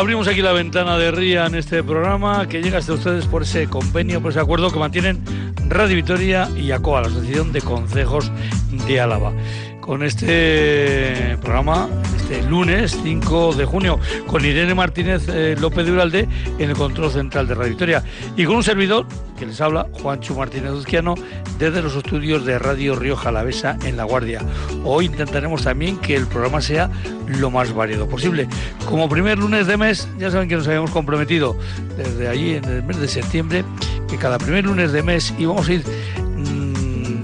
Abrimos aquí la ventana de RIA en este programa que llega hasta ustedes por ese convenio, por ese acuerdo que mantienen Radio Vitoria y ACOA, la Asociación de Concejos de Álava. Con este programa este lunes 5 de junio con Irene Martínez eh, López de Uralde en el control central de Radio Victoria y con un servidor que les habla, Juancho Martínez Uzquiano, desde los estudios de Radio Río Jalavesa en La Guardia. Hoy intentaremos también que el programa sea lo más variado posible. Como primer lunes de mes, ya saben que nos habíamos comprometido desde allí en el mes de septiembre que cada primer lunes de mes íbamos a ir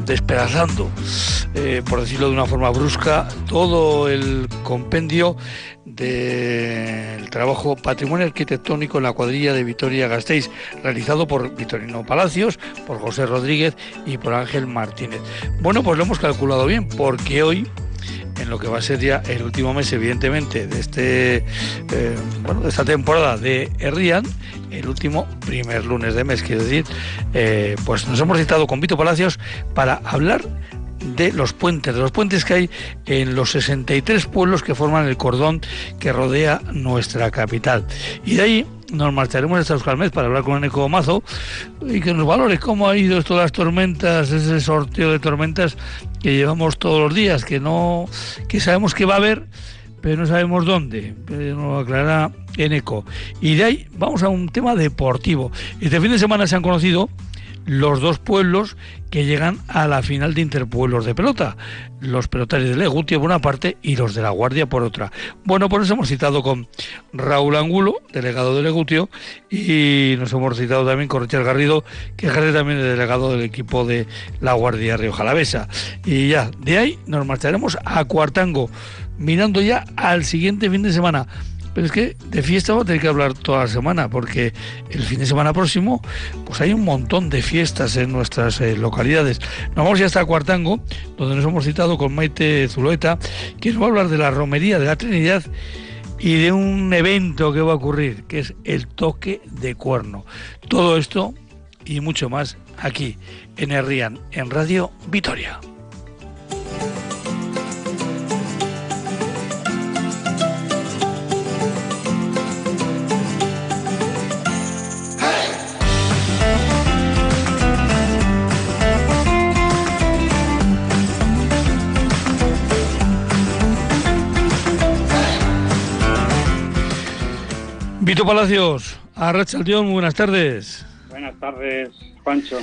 despedazando, eh, por decirlo de una forma brusca, todo el compendio del trabajo patrimonio arquitectónico en la cuadrilla de Vitoria Gasteiz, realizado por Vitorino Palacios, por José Rodríguez y por Ángel Martínez. Bueno, pues lo hemos calculado bien, porque hoy en lo que va a ser ya el último mes, evidentemente, de este eh, bueno, de esta temporada de Herrian, el último primer lunes de mes, quiero decir, eh, pues nos hemos citado con Vito Palacios para hablar de los puentes, de los puentes que hay en los 63 pueblos que forman el cordón que rodea nuestra capital. Y de ahí nos marcharemos hasta Euskalmez para hablar con Eneco Mazo y que nos valore cómo ha ido esto las tormentas, ese sorteo de tormentas que llevamos todos los días, que no, que sabemos que va a haber, pero no sabemos dónde. Pero nos aclarará Eneco. Y de ahí vamos a un tema deportivo. Este fin de semana se han conocido los dos pueblos que llegan a la final de interpueblos de pelota, los pelotarios de Legutio por una parte y los de la Guardia por otra. Bueno, por eso hemos citado con Raúl Angulo, delegado de Legutio, y nos hemos citado también con Richard Garrido, que es también el delegado del equipo de la Guardia Río Jalavesa. Y ya, de ahí nos marcharemos a Cuartango, mirando ya al siguiente fin de semana pero es que de fiesta vamos a tener que hablar toda la semana, porque el fin de semana próximo, pues hay un montón de fiestas en nuestras eh, localidades. Nos vamos ya hasta Cuartango, donde nos hemos citado con Maite Zulueta, que nos va a hablar de la romería de la Trinidad y de un evento que va a ocurrir, que es el toque de cuerno. Todo esto y mucho más aquí en Herrian, en Radio Vitoria. Palacios, Arrachaldeón, muy buenas tardes. Buenas tardes, Juancho.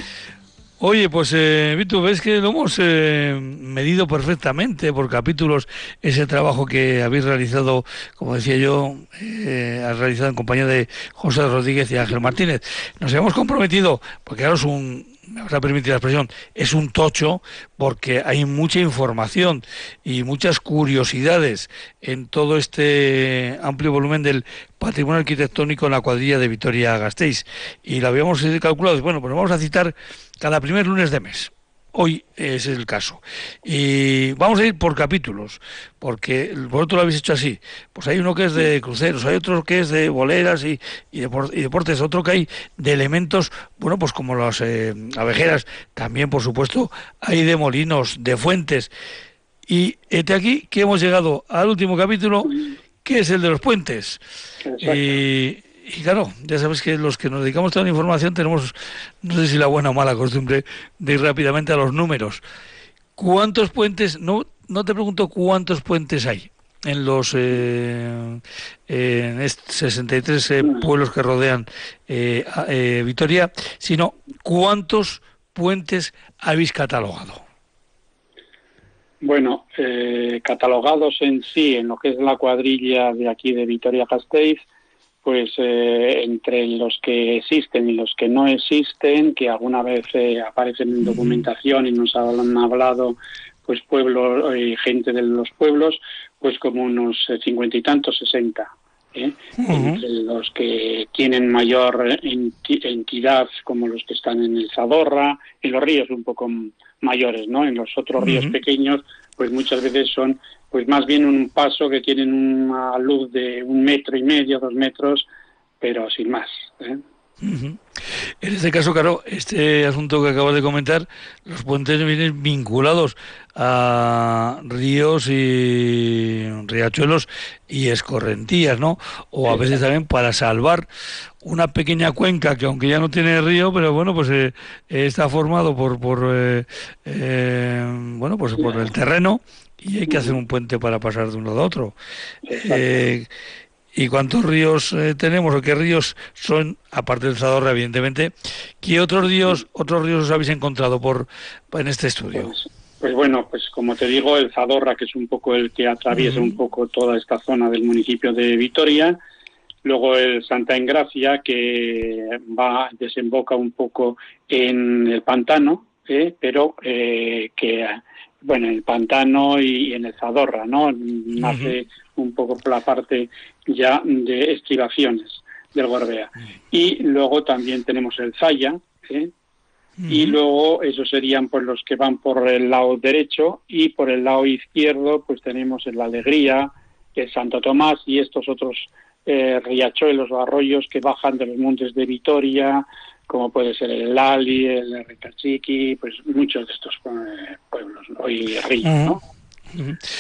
Oye, pues eh, Vito, ves que lo hemos eh, medido perfectamente por capítulos ese trabajo que habéis realizado, como decía yo, eh, has realizado en compañía de José Rodríguez y Ángel Martínez. Nos hemos comprometido, porque ahora es un, me vas a permitir la expresión, es un tocho porque hay mucha información y muchas curiosidades en todo este amplio volumen del patrimonio arquitectónico en la cuadrilla de Vitoria Gasteiz. Y lo habíamos calculado, bueno, pues vamos a citar cada primer lunes de mes. Hoy es el caso. Y vamos a ir por capítulos, porque vosotros lo habéis hecho así. Pues hay uno que es de cruceros, hay otro que es de boleras y, y, deportes, otro que hay de elementos, bueno, pues como las eh, abejeras, también por supuesto hay de molinos, de fuentes. Y este aquí que hemos llegado al último capítulo, que es el de los puentes. Y, y claro, ya sabes que los que nos dedicamos a la información tenemos, no sé si la buena o mala costumbre, de ir rápidamente a los números. ¿Cuántos puentes? No, no te pregunto cuántos puentes hay en los eh, en 63 eh, pueblos que rodean eh, eh, Vitoria, sino cuántos puentes habéis catalogado. Bueno, catalogados en sí, en lo que es la cuadrilla de aquí de Vitoria-Gasteiz, pues eh, entre los que existen y los que no existen, que alguna vez eh, aparecen en documentación y nos han hablado pues pueblos y gente de los pueblos, pues como unos cincuenta y tantos, sesenta. ¿eh? Entre los que tienen mayor entidad, como los que están en el Zadorra, en los ríos un poco mayores, ¿no? En los otros ríos pequeños, pues muchas veces son pues más bien un paso que tienen una luz de un metro y medio, dos metros, pero sin más. ¿eh? En este caso, claro, este asunto que acabas de comentar, los puentes vienen vinculados a ríos y riachuelos y escorrentías, ¿no? O a veces también para salvar una pequeña cuenca que aunque ya no tiene río, pero bueno, pues eh, está formado por, por eh, eh, bueno, pues por el terreno y hay que hacer un puente para pasar de uno a otro. ¿Y cuántos ríos tenemos o qué ríos son, aparte del Zadorra, evidentemente? ¿Qué otros ríos, otros ríos os habéis encontrado por en este estudio? Pues, pues bueno, pues como te digo, el Zadorra, que es un poco el que atraviesa un poco toda esta zona del municipio de Vitoria, Luego el Santa Engracia, que va, desemboca un poco en el pantano, ¿eh? pero eh, que, bueno, en el pantano y, en el Zadorra, ¿no? Nace un poco por la parte ya de estribaciones del Gorbea. Y luego también tenemos el Zaya, ¿eh? y luego esos serían pues los que van por el lado derecho y por el lado izquierdo pues tenemos el Alegría, el Santo Tomás y estos otros eh, riachuelos o arroyos que bajan de los montes de Vitoria, como puede ser el Lali, el Recachiqui, pues muchos de estos eh, pueblos hoy ríos, ¿no?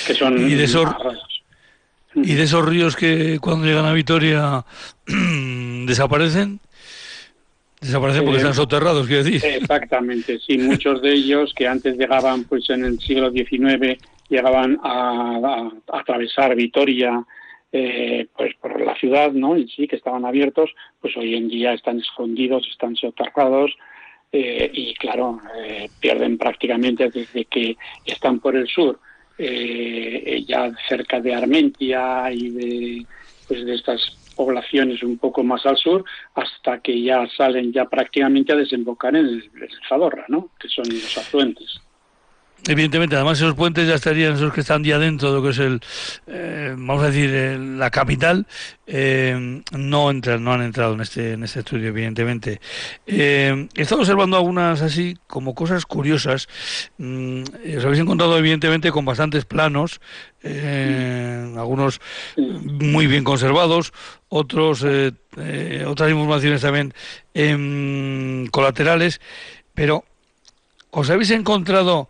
Que son ¿Y de esos. ¿Y de esos ríos que cuando llegan a Vitoria desaparecen? Desaparecen porque eh, están soterrados, quiero decir. Exactamente, sí, muchos de ellos que antes llegaban, pues en el siglo XIX, llegaban a atravesar Vitoria, eh, pues por la ciudad, ¿no? En sí, que estaban abiertos, pues hoy en día están escondidos, están soterrados eh, y, claro, eh, pierden prácticamente desde que están por el sur, ya cerca de Armentia y de, pues de estas poblaciones un poco más al sur, hasta que ya salen ya prácticamente a desembocar en el, el Zadorra, ¿no? Que son los afluentes. Evidentemente, además esos puentes ya estarían, esos que están ya dentro de lo que es el, eh, vamos a decir, la capital, eh, no entran, no han entrado en este, en este estudio, evidentemente. Eh, he estado observando algunas así como cosas curiosas. Mm, os habéis encontrado, evidentemente, con bastantes planos, algunos muy bien conservados, otros, otras informaciones también colaterales, pero os habéis encontrado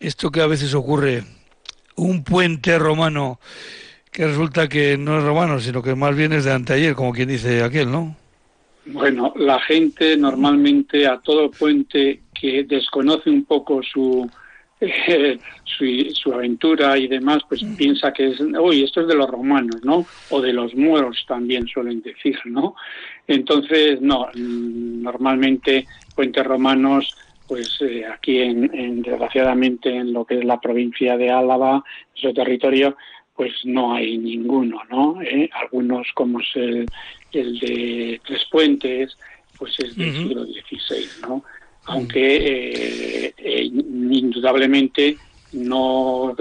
esto que a veces ocurre, un puente romano que resulta que no es romano, sino que más bien es de anteayer, como quien dice aquel, ¿no? Bueno, la gente normalmente a todo puente que desconoce un poco su, su, aventura y demás, pues mm. piensa que es, uy, esto es de los romanos, ¿no? O de los muros también suelen decir, ¿no? Entonces, no, normalmente puentes romanos pues eh, aquí en, desgraciadamente en lo que es la provincia de Álava, su territorio, pues no hay ninguno, ¿no? ¿Eh? Algunos como es el, el, de Tres Puentes, pues es del siglo XVI, ¿no? Aunque eh, indudablemente no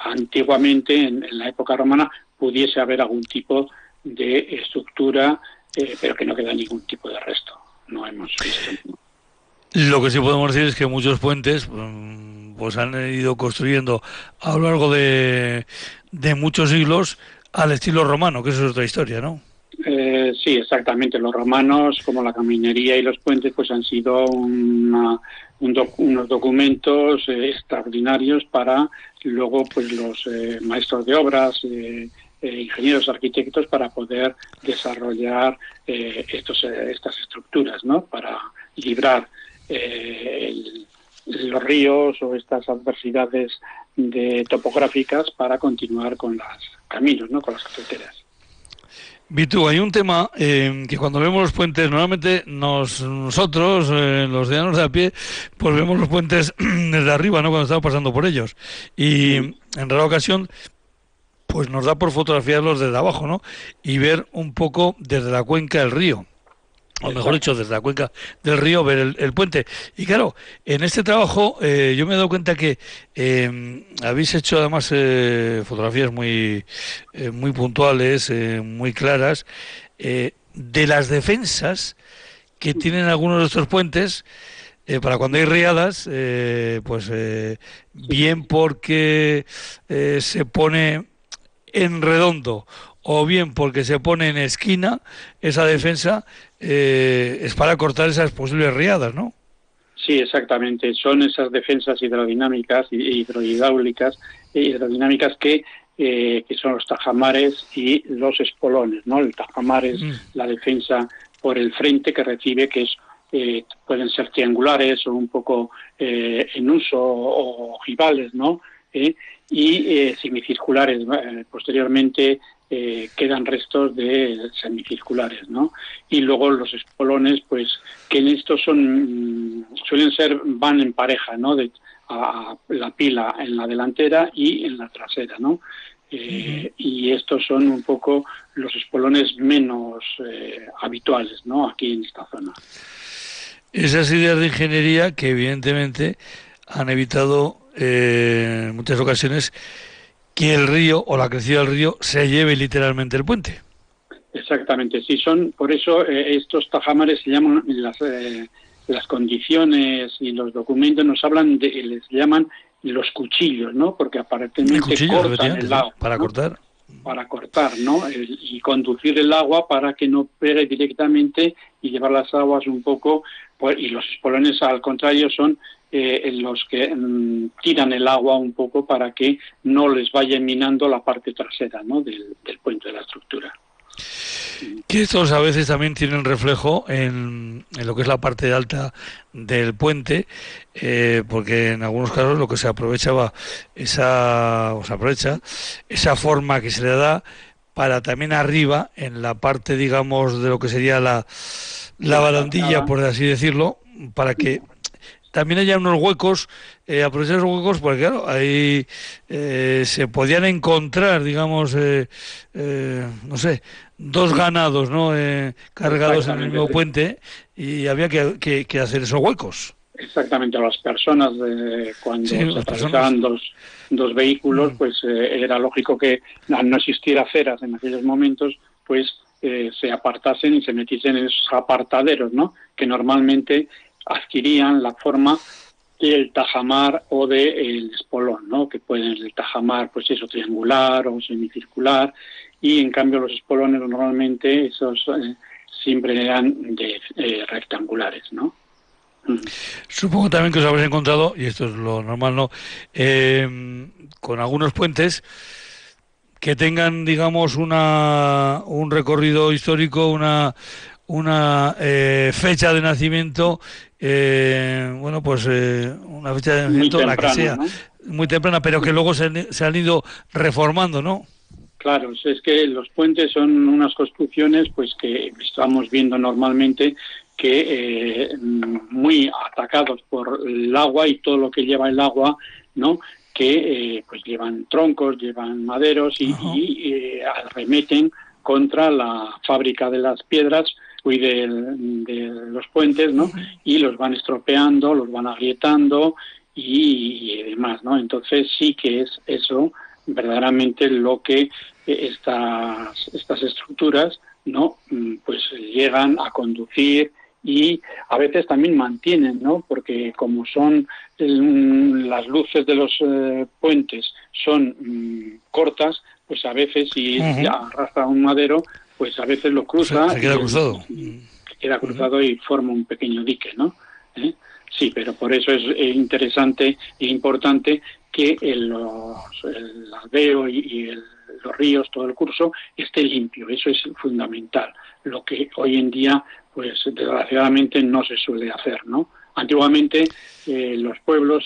antiguamente en, la época romana pudiese haber algún tipo de estructura, pero que no queda ningún tipo de resto. No hemos visto. Lo que sí podemos decir es que muchos puentes mm, pues han ido construyendo a lo largo de, muchos siglos al estilo romano, que eso es otra historia, ¿no? Eh, sí, exactamente. Los romanos, como la caminería y los puentes, pues han sido unos documentos eh, extraordinarios para luego, pues los eh, maestros de obras, ingenieros, arquitectos, para poder desarrollar estos, estas estructuras, ¿no? Para librar eh, los ríos o estas adversidades de topográficas para continuar con los caminos, ¿no? con las carreteras. Vitu, hay un tema eh, que cuando vemos los puentes, normalmente nosotros, eh, los ciudadanos de a pie, pues vemos los puentes desde arriba, ¿no? Cuando estamos pasando por ellos. Y en rara ocasión, pues nos da por fotografiarlos desde abajo, ¿no? Y ver un poco desde la cuenca del río o mejor dicho, desde la cuenca del río, ver el, puente. Y claro, en este trabajo eh, yo me he dado cuenta que eh, habéis hecho además eh, fotografías muy, muy puntuales, muy claras, de las defensas que tienen algunos de estos puentes. para cuando hay riadas, pues bien porque se pone en redondo o bien porque se pone en esquina esa defensa, eh, es para cortar esas posibles riadas, ¿no? Sí, exactamente. Son esas defensas hidrodinámicas y hidrohidráulicas e hidrodinámicas que eh, que son los tajamares y los espolones, ¿no? El tajamar es mm. la defensa por el frente que recibe, que es eh, pueden ser triangulares o un poco eh, en uso o ojivales, ¿no? y semicirculares. posteriormente quedan restos de semicirculares, ¿no? Y luego los espolones, pues, que en estos son, mm, suelen ser, van en pareja, ¿no? De, a la pila en la delantera y en la trasera, ¿no? Eh, y estos son un poco los espolones menos eh, habituales, ¿no? Aquí en esta zona. Esas ideas de ingeniería que evidentemente han evitado eh, en muchas ocasiones que el río o la crecida del río se lleve literalmente el puente. Exactamente, sí, son por eso estos tajamares se llaman las las condiciones y los documentos nos hablan de, les llaman los cuchillos, ¿no? Porque aparentemente cortan el agua. Para cortar. Para cortar, ¿no? y conducir el agua para que no pegue directamente y llevar las aguas un poco. Pues, y los espolones, al contrario, son eh, los que mm, tiran el agua un poco para que no les vaya minando la parte trasera, ¿no? Del, del puente de la estructura. Que estos a veces también tienen reflejo en, lo que es la parte alta del puente, eh, porque en algunos casos lo que se aprovechaba esa, o se aprovecha esa forma que se le da para también arriba, en la parte, digamos, de lo que sería la, la barandilla, por así decirlo, para que también haya unos huecos, eh, aprovechar esos huecos, porque claro, ahí eh, se podían encontrar, digamos, eh, eh, no sé, dos ganados, ¿no? cargados en el mismo puente y había que, que, hacer esos huecos. Exactamente, las personas, cuando se atravesaban dos, dos vehículos, mm. pues era lógico que al no existir aceras en aquellos momentos, pues se apartasen y se metiesen en esos apartaderos, ¿no? Que normalmente adquirían la forma del tajamar o del espolón, ¿no? que pueden el tajamar, pues eso, triangular o semicircular, y en cambio los espolones normalmente esos eh, siempre eran de eh, rectangulares, ¿no? Supongo también que os habréis encontrado, y esto es lo normal, ¿no? Eh, con algunos puentes que tengan, digamos, una, un recorrido histórico, una, una fecha de nacimiento eh, bueno, pues eh, una fecha de nacimiento, la que sea, muy temprana, pero que luego se, se, han ido reformando, ¿no? Claro, es que los puentes son unas construcciones pues que estamos viendo normalmente que eh, muy atacados por el agua y todo lo que lleva el agua, ¿no? que eh, pues llevan troncos, llevan maderos y, y eh, arremeten contra la fábrica de las piedras y de, los puentes, ¿no? Y los van estropeando, los van agrietando y, demás, ¿no? Entonces sí que es eso verdaderamente lo que estas, estas estructuras, ¿no? Mm, pues llegan a conducir y a veces también mantienen, ¿no? Porque como son las luces de los eh, puentes son mm, cortas, pues a veces si arrastra un madero, pues a veces lo cruza. Se, queda cruzado. queda cruzado y forma un pequeño dique, ¿no? ¿Eh? Sí, pero por eso es interesante e importante que el, el aldeo y, los ríos, todo el curso, esté limpio. Eso es fundamental. Lo que hoy en día, pues desgraciadamente no se suele hacer, ¿no? Antiguamente eh, los pueblos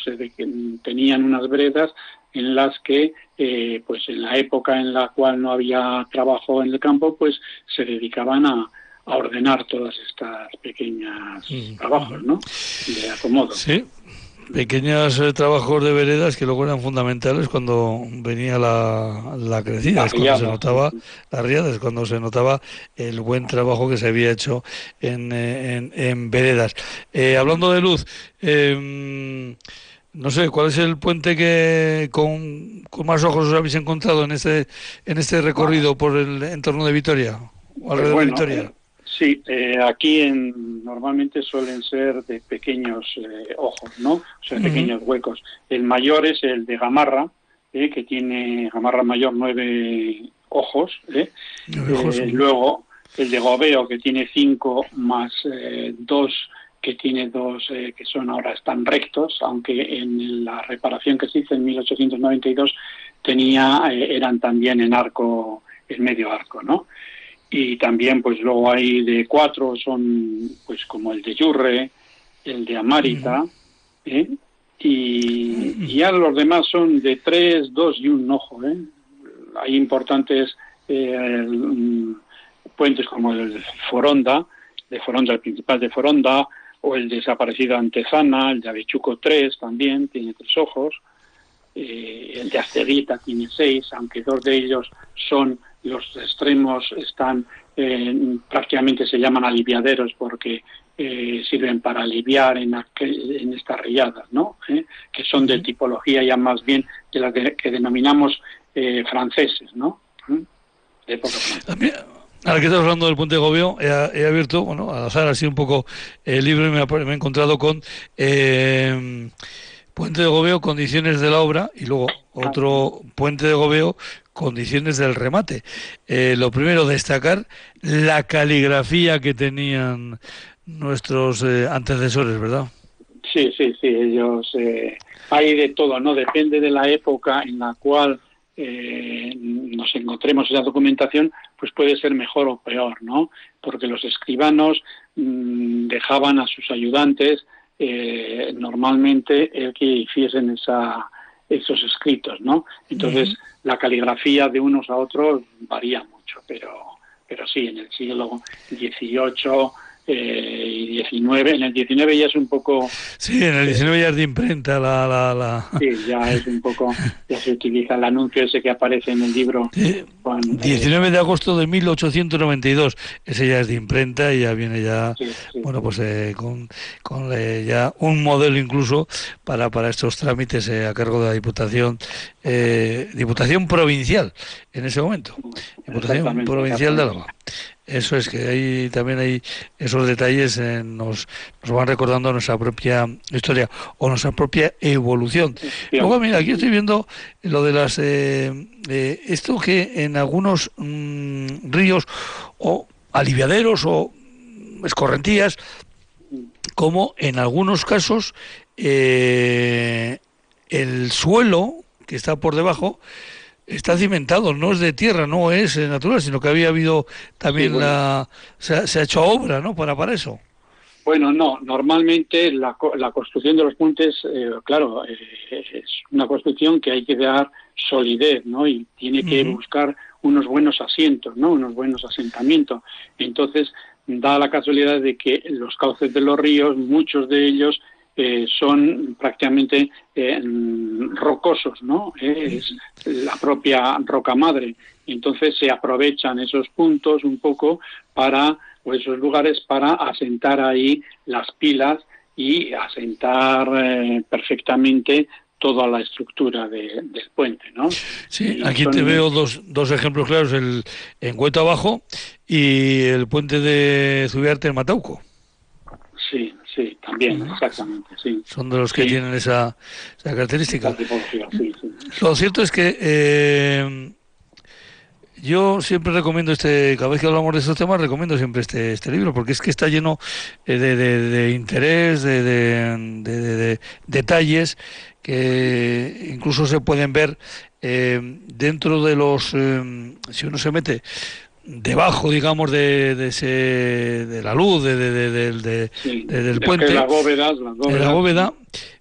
tenían unas veredas en las que, eh, pues en la época en la cual no había trabajo en el campo, pues se dedicaban a, ordenar todas estas pequeñas trabajos, ¿no? De acomodo. Sí, pequeños eh, trabajos de veredas que luego eran fundamentales cuando venía la, la crecida, es cuando se notaba las riadas, cuando se notaba el buen trabajo que se había hecho en, en, en veredas. Eh, hablando de luz, eh, no sé, ¿cuál es el puente que con, más ojos os habéis encontrado en este en este recorrido por el entorno de Vitoria? O alrededor de Vitoria? Eh, sí, eh, aquí en, normalmente suelen ser de pequeños eh, ojos, ¿no? O sea, pequeños huecos. El mayor es el de Gamarra, que tiene Gamarra mayor 9 ojos. ¿eh? luego el de Gobeo, que tiene cinco más dos que tiene dos que son ahora están rectos, aunque en la reparación que se hizo en 1892 tenía eran también en arco, en medio arco, ¿no? Y también pues luego hay de cuatro son pues como el de Yurre, el de Amárita, ¿eh? y, ya los demás son de tres, dos y un ojo. ¿eh? Hay importantes eh, puentes como el de Foronda, de Foronda, el principal de Foronda, o el desaparecido Antezana, el de Avechuco 3 también, tiene tres ojos, eh, el de Asterita tiene seis, aunque dos de ellos son los extremos están prácticamente se llaman aliviaderos porque eh, sirven para aliviar en, en estas riadas, ¿no? ¿Eh? que son de tipología ya más bien de las que denominamos eh, franceses, ¿no? ¿Mm? Ahora que estás hablando del puente de Gobeo, he, abierto, bueno, al azar así un poco el libro y me, he encontrado con Puente de Gobeo, condiciones de la obra, y luego otro Puente de Gobeo, condiciones del remate. lo primero, destacar la caligrafía que tenían nuestros eh, antecesores, ¿verdad? Sí, sí, sí, ellos eh, hay de todo, ¿no? Depende de la época en la cual eh, nos encontremos esa documentación, pues puede ser mejor o peor, ¿no? Porque los escribanos mm, dejaban a sus ayudantes normalmente el que hiciesen esa, esos escritos, ¿no? Entonces la caligrafía de unos a otros varía mucho, pero pero sí, en el siglo XVIII eh, 19. En el 19 ya es un poco... Sí, en el 19 ya es de imprenta la, la, la... Sí, ya es un poco... Ya se utiliza el anuncio ese que aparece en el libro. 19 eh, de agosto de 1892. Ese ya es de imprenta y ya viene ya... Bueno, pues eh, con, con ya un modelo incluso para, para estos trámites a cargo de la Diputación Diputación Provincial en ese momento. Diputación Provincial de Álava. Eso es que ahí también hay esos detalles eh, nos, nos van recordando nuestra propia historia o nuestra propia evolución. Luego, mira, aquí estoy viendo lo de las eh, eh, esto que en algunos mm, ríos o aliviaderos o escorrentías, como en algunos casos el suelo que está por debajo está cimentado, no es de tierra, no es eh, natural, sino que había habido también la... Se, ha hecho obra, ¿no? Para, para eso. Bueno, no, normalmente la, la construcción de los puentes, eh, claro, eh, es una construcción que hay que dar solidez, ¿no? Y tiene que buscar unos buenos asientos, ¿no? Unos buenos asentamientos. Entonces, da la casualidad de que los cauces de los ríos, muchos de ellos eh, son prácticamente eh, rocosos, ¿no? Es la propia roca madre. Entonces se aprovechan esos puntos un poco para, o esos lugares para asentar ahí las pilas y asentar eh, perfectamente toda la estructura del puente, ¿no? Sí, aquí te veo dos, dos ejemplos claros, el en Cueto Abajo y el puente de Zubiarte en Matauco. Sí, sí, también, exactamente, sí. Son de los que tienen esa, característica. Lo cierto es que eh, yo siempre recomiendo este, cada vez que hablamos de estos temas, recomiendo siempre este, este libro, porque es que está lleno eh, de, de, interés, de, de, detalles que incluso se pueden ver eh, dentro de los, si uno se mete debajo, digamos, de, de, ese, de la luz, de, del puente, la bóveda, la bóveda.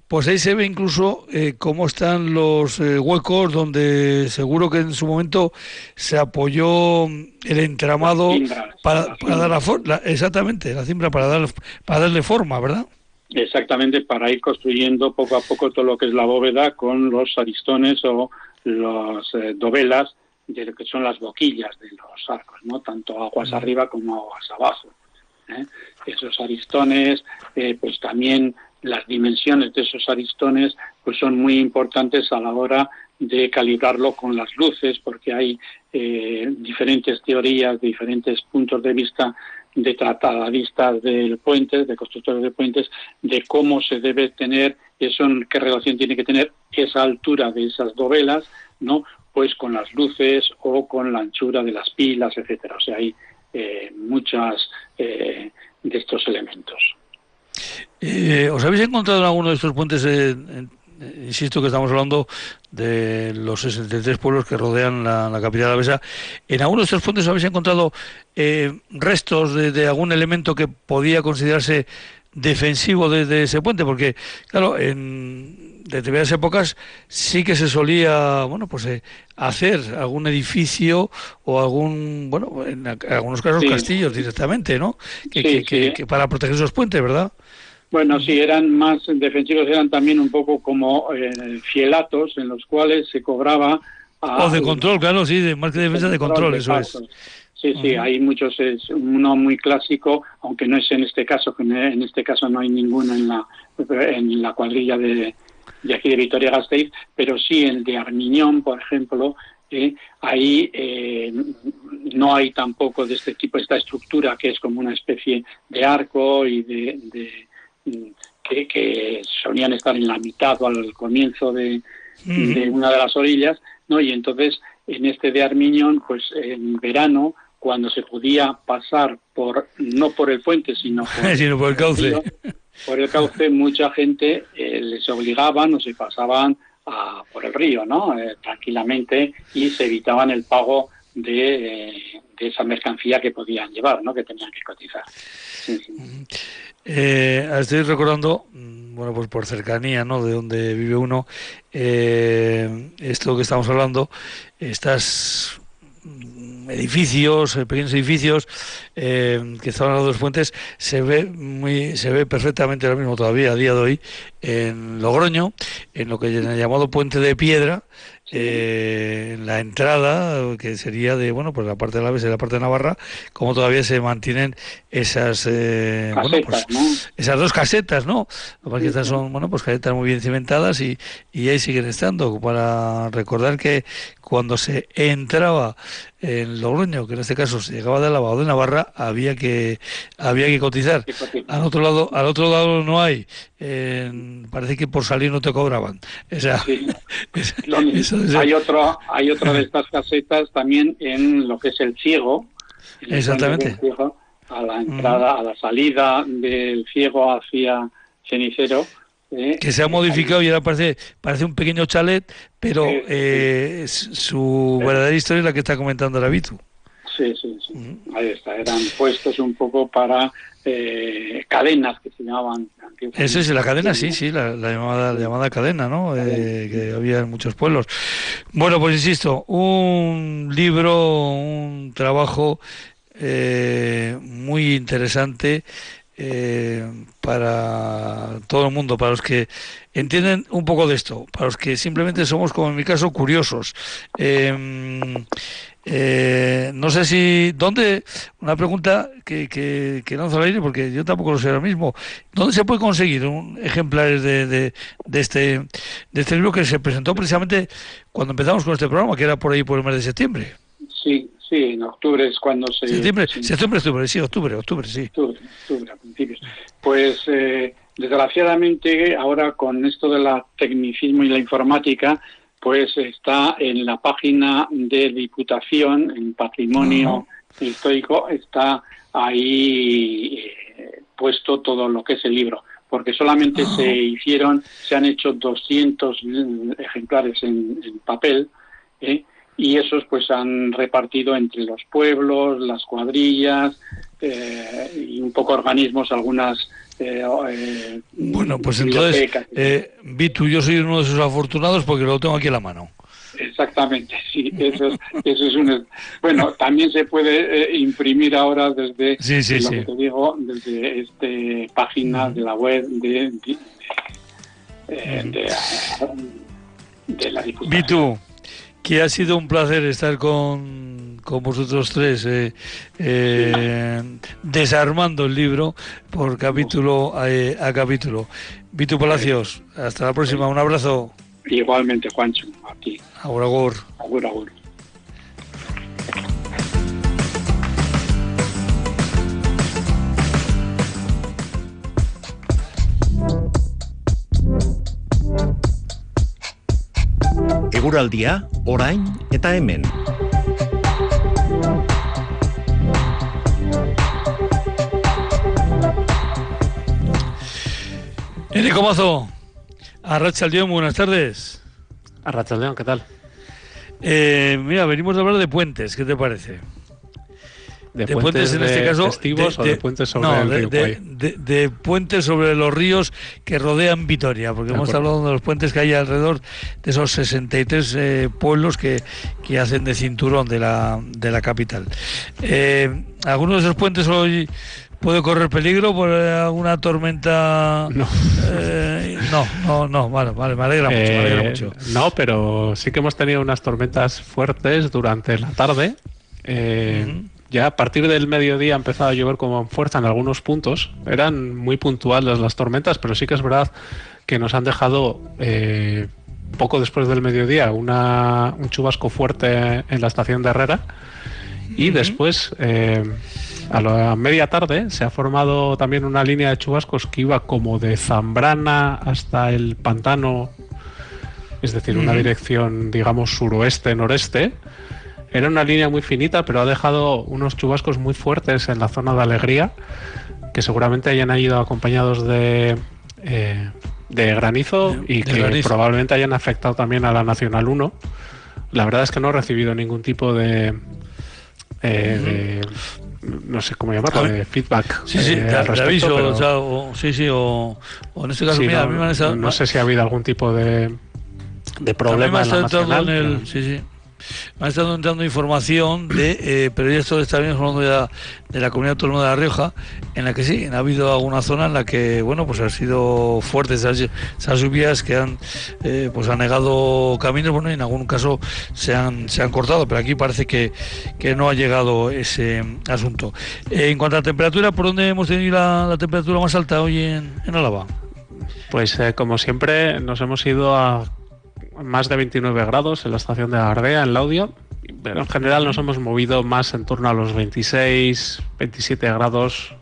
pues ahí se ve incluso eh, cómo están los eh, huecos donde seguro que en su momento se apoyó el entramado para, para dar la, forma, exactamente, la cimbra para, dar, para darle forma, ¿verdad? Exactamente, para ir construyendo poco a poco todo lo que es la bóveda con los aristones o las eh, dovelas de lo que son las boquillas de los arcos, ¿no? tanto aguas arriba como aguas abajo. ¿eh? Esos aristones, eh, pues también las dimensiones de esos aristones pues son muy importantes a la hora de calibrarlo con las luces, porque hay eh, diferentes teorías, diferentes puntos de vista de tratadistas del puente, de constructores de puentes, de cómo se debe tener eso, qué relación tiene que tener esa altura de esas dovelas, ¿no? Pues con las luces o con la anchura de las pilas, etcétera. O sea, hay eh, muchas de estos elementos. ¿Os habéis encontrado en alguno de estos puentes insisto que estamos hablando de los 63 pueblos que rodean la, capital de la Besa. ¿En alguno de estos puentes habéis encontrado restos de, algún elemento que podía considerarse defensivo de, ese puente, porque, claro, en determinadas épocas sí que se solía, bueno, pues eh, hacer algún edificio o algún, bueno, en algunos casos castillos directamente, ¿no? Que, para proteger esos puentes, ¿verdad? Bueno, sí, eran más defensivos, eran también un poco como eh, fielatos en los cuales se cobraba... o de control, claro, sí, de más que defensa de control, eso es. Sí, sí, hay muchos, es uno muy clásico, aunque no es en este caso, que en este caso no hay ninguno en la, en la cuadrilla de, de aquí de Vitoria Gasteiz, pero sí el de Armiñón, por ejemplo, eh, ahí eh, no hay tampoco de este tipo, esta estructura que es como una especie de arco y de, que, que, solían estar en la mitad o al comienzo de, de, una de las orillas, ¿no? Y entonces en este de Armiñón, pues en verano cuando se podía pasar por no por el puente sino por, el cauce. por el cauce mucha gente eh, les obligaban o se pasaban a, por el río no eh, tranquilamente y se evitaban el pago de, eh, de, esa mercancía que podían llevar no que tenían que cotizar. Estoy recordando mm, bueno pues por cercanía no de donde vive uno esto que estamos hablando estas edificios, eh, pequeños edificios eh, que estaban a los dos puentes, se ve muy, se ve perfectamente lo mismo todavía a día de hoy en Logroño, en lo que han llamado puente de piedra, eh, en la entrada, que sería de, bueno, pues la parte de la y la parte de Navarra, como todavía se mantienen esas, eh, bueno, pues, esas dos casetas, ¿no? Lo que estas son, bueno, pues casetas muy bien cimentadas y, y ahí siguen estando, para recordar que cuando se entraba en Logroño, que en este caso se llegaba de lavado de Navarra, había que había que cotizar. Al otro lado, al otro lado no hay. parece que por salir no te cobraban. hay otro, hay otra de estas casetas también en lo que es el ciego. Exactamente. a la entrada, a la salida del ciego hacia Cenicero que se ha modificado y ahora parece, parece un pequeño chalet, pero eh, su verdadera historia es la que está comentando la Vitu. Sí, sí, sí. Ahí está. Eran puestos un poco para eh, cadenas que se llamaban. Esa es la cadena, sí, sí, la, llamada, la llamada cadena, ¿no? Eh, que había en muchos pueblos. Bueno, pues insisto, un libro, un trabajo muy interesante eh, para todo el mundo, para los que entienden un poco de esto, para los que simplemente somos, como en mi caso, curiosos. Em, eh, no sé si, ¿dónde? Una pregunta que, que, que lanzo al aire, porque yo tampoco lo sé ahora mismo. ¿Dónde se puede conseguir un ejemplares de, de, de, este, de este libro que se presentó precisamente cuando empezamos con este programa, que era por ahí por el mes de septiembre? Sí, Sí, en octubre es cuando se... Septiembre, septiembre, octubre, sí, octubre, octubre, sí. Octubre, octubre, a principios. Pues eh, desgraciadamente ahora con esto del tecnicismo y la informática, pues está en la página de Diputación, en Patrimonio Histórico, está ahí eh, puesto todo lo que es el libro porque solamente se hicieron, se han hecho 200 ejemplares en, en papel, ¿eh? Y esos pues han repartido entre los pueblos, las cuadrillas eh, y un poco organismos, algunas eh, eh, bueno, pues entonces, eh, Vitu, yo soy uno de esos afortunados porque lo tengo aquí en la mano. Exactamente, sí, eso es, eso es un... Bueno, también se puede imprimir ahora desde, lo que te digo, desde esta página de la web de, de, de, la Diputación. Vitu, que ha sido un placer estar con, con vosotros tres eh, eh, desarmando el libro por capítulo eh, a, capítulo. Vito Palacios, hasta la próxima, un abrazo. Igualmente, Juancho, a ti. Agur, agur. Agur, agur. Eguraldia, orain eta hemen. Enrico Mazo, Arrachaldeón, buenas tardes. Arrachaldeón, ¿qué tal? Eh, mira, venimos a hablar de puentes, ¿qué te parece? De, puentes, en este caso festivos o de puentes sobre el río de, puentes sobre los ríos que rodean Vitoria, porque hemos hablado de los puentes que hay alrededor de esos 63 eh, pueblos que, que, hacen de cinturón de la, de la capital. Eh, algunos de esos puentes hoy puede correr peligro por alguna tormenta. No. Eh, no, no, no, vale, vale, me alegra mucho, me alegra mucho. No, pero sí que hemos tenido unas tormentas fuertes durante la tarde. Eh, ya a partir del mediodía ha empezado a llover como fuerza en algunos puntos. Eran muy puntuales las tormentas, pero sí que es verdad que nos han dejado eh, poco después del mediodía una, un chubasco fuerte en la estación de Herrera. Y después, eh, a la media tarde, se ha formado también una línea de chubascos que iba como de Zambrana hasta el pantano, es decir, una dirección, digamos, suroeste-noreste era una línea muy finita, pero ha dejado unos chubascos muy fuertes en la zona de Alegría, que seguramente hayan ido acompañados de, eh, de granizo y que probablemente hayan afectado también a la Nacional 1. La verdad es que no he recibido ningún tipo de, eh, no sé cómo llamarlo, de feedback. Sí, sí, eh, aviso, o, sí, sí, o, en este caso, mira, no, a mí no, sé si ha habido algún tipo de, de problema en la nacional. el, sí, sí me han estado entrando información de, eh, ya esto está bien hablando de de la comunidad autónoma de La Rioja, en la que sí, ha habido alguna zona en la que, bueno, pues han sido fuertes esas, lluvias que han, eh, pues han negado caminos, bueno, y en algún caso se han, se han cortado, pero aquí parece que, que no ha llegado ese asunto. en cuanto a temperatura, ¿por dónde hemos tenido la, temperatura más alta hoy en, en Álava? Pues eh, como siempre nos hemos ido a más de 29 grados en la estación de Ardea, en Laudio, pero en general nos hemos movido más en torno a los 26, 27 grados,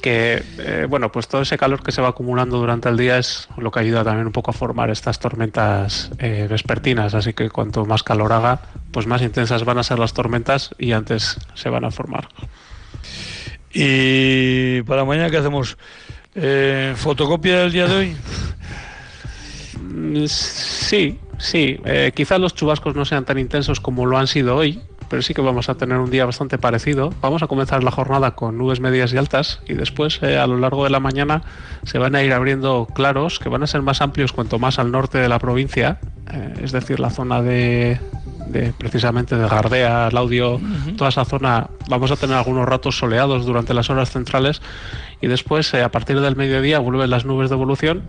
que, eh, bueno, pues todo ese calor que se va acumulando durante el día es lo que ayuda también un poco a formar estas tormentas eh, vespertinas, así que cuanto más calor haga, pues más intensas van a ser las tormentas y antes se van a formar. ¿Y para mañana qué hacemos? Eh, ¿Fotocopia del día de hoy? Sí, sí. Eh, quizás los chubascos no sean tan intensos como lo han sido hoy, pero sí que vamos a tener un día bastante parecido. Vamos a comenzar la jornada con nubes medias y altas y después eh, a lo largo de la mañana se van a ir abriendo claros que van a ser más amplios cuanto más al norte de la provincia, eh, es decir, la zona de, precisamente de Gardea, Laudio, toda esa zona. Vamos a tener algunos ratos soleados durante las horas centrales y después a partir del mediodía vuelven las nubes de evolución.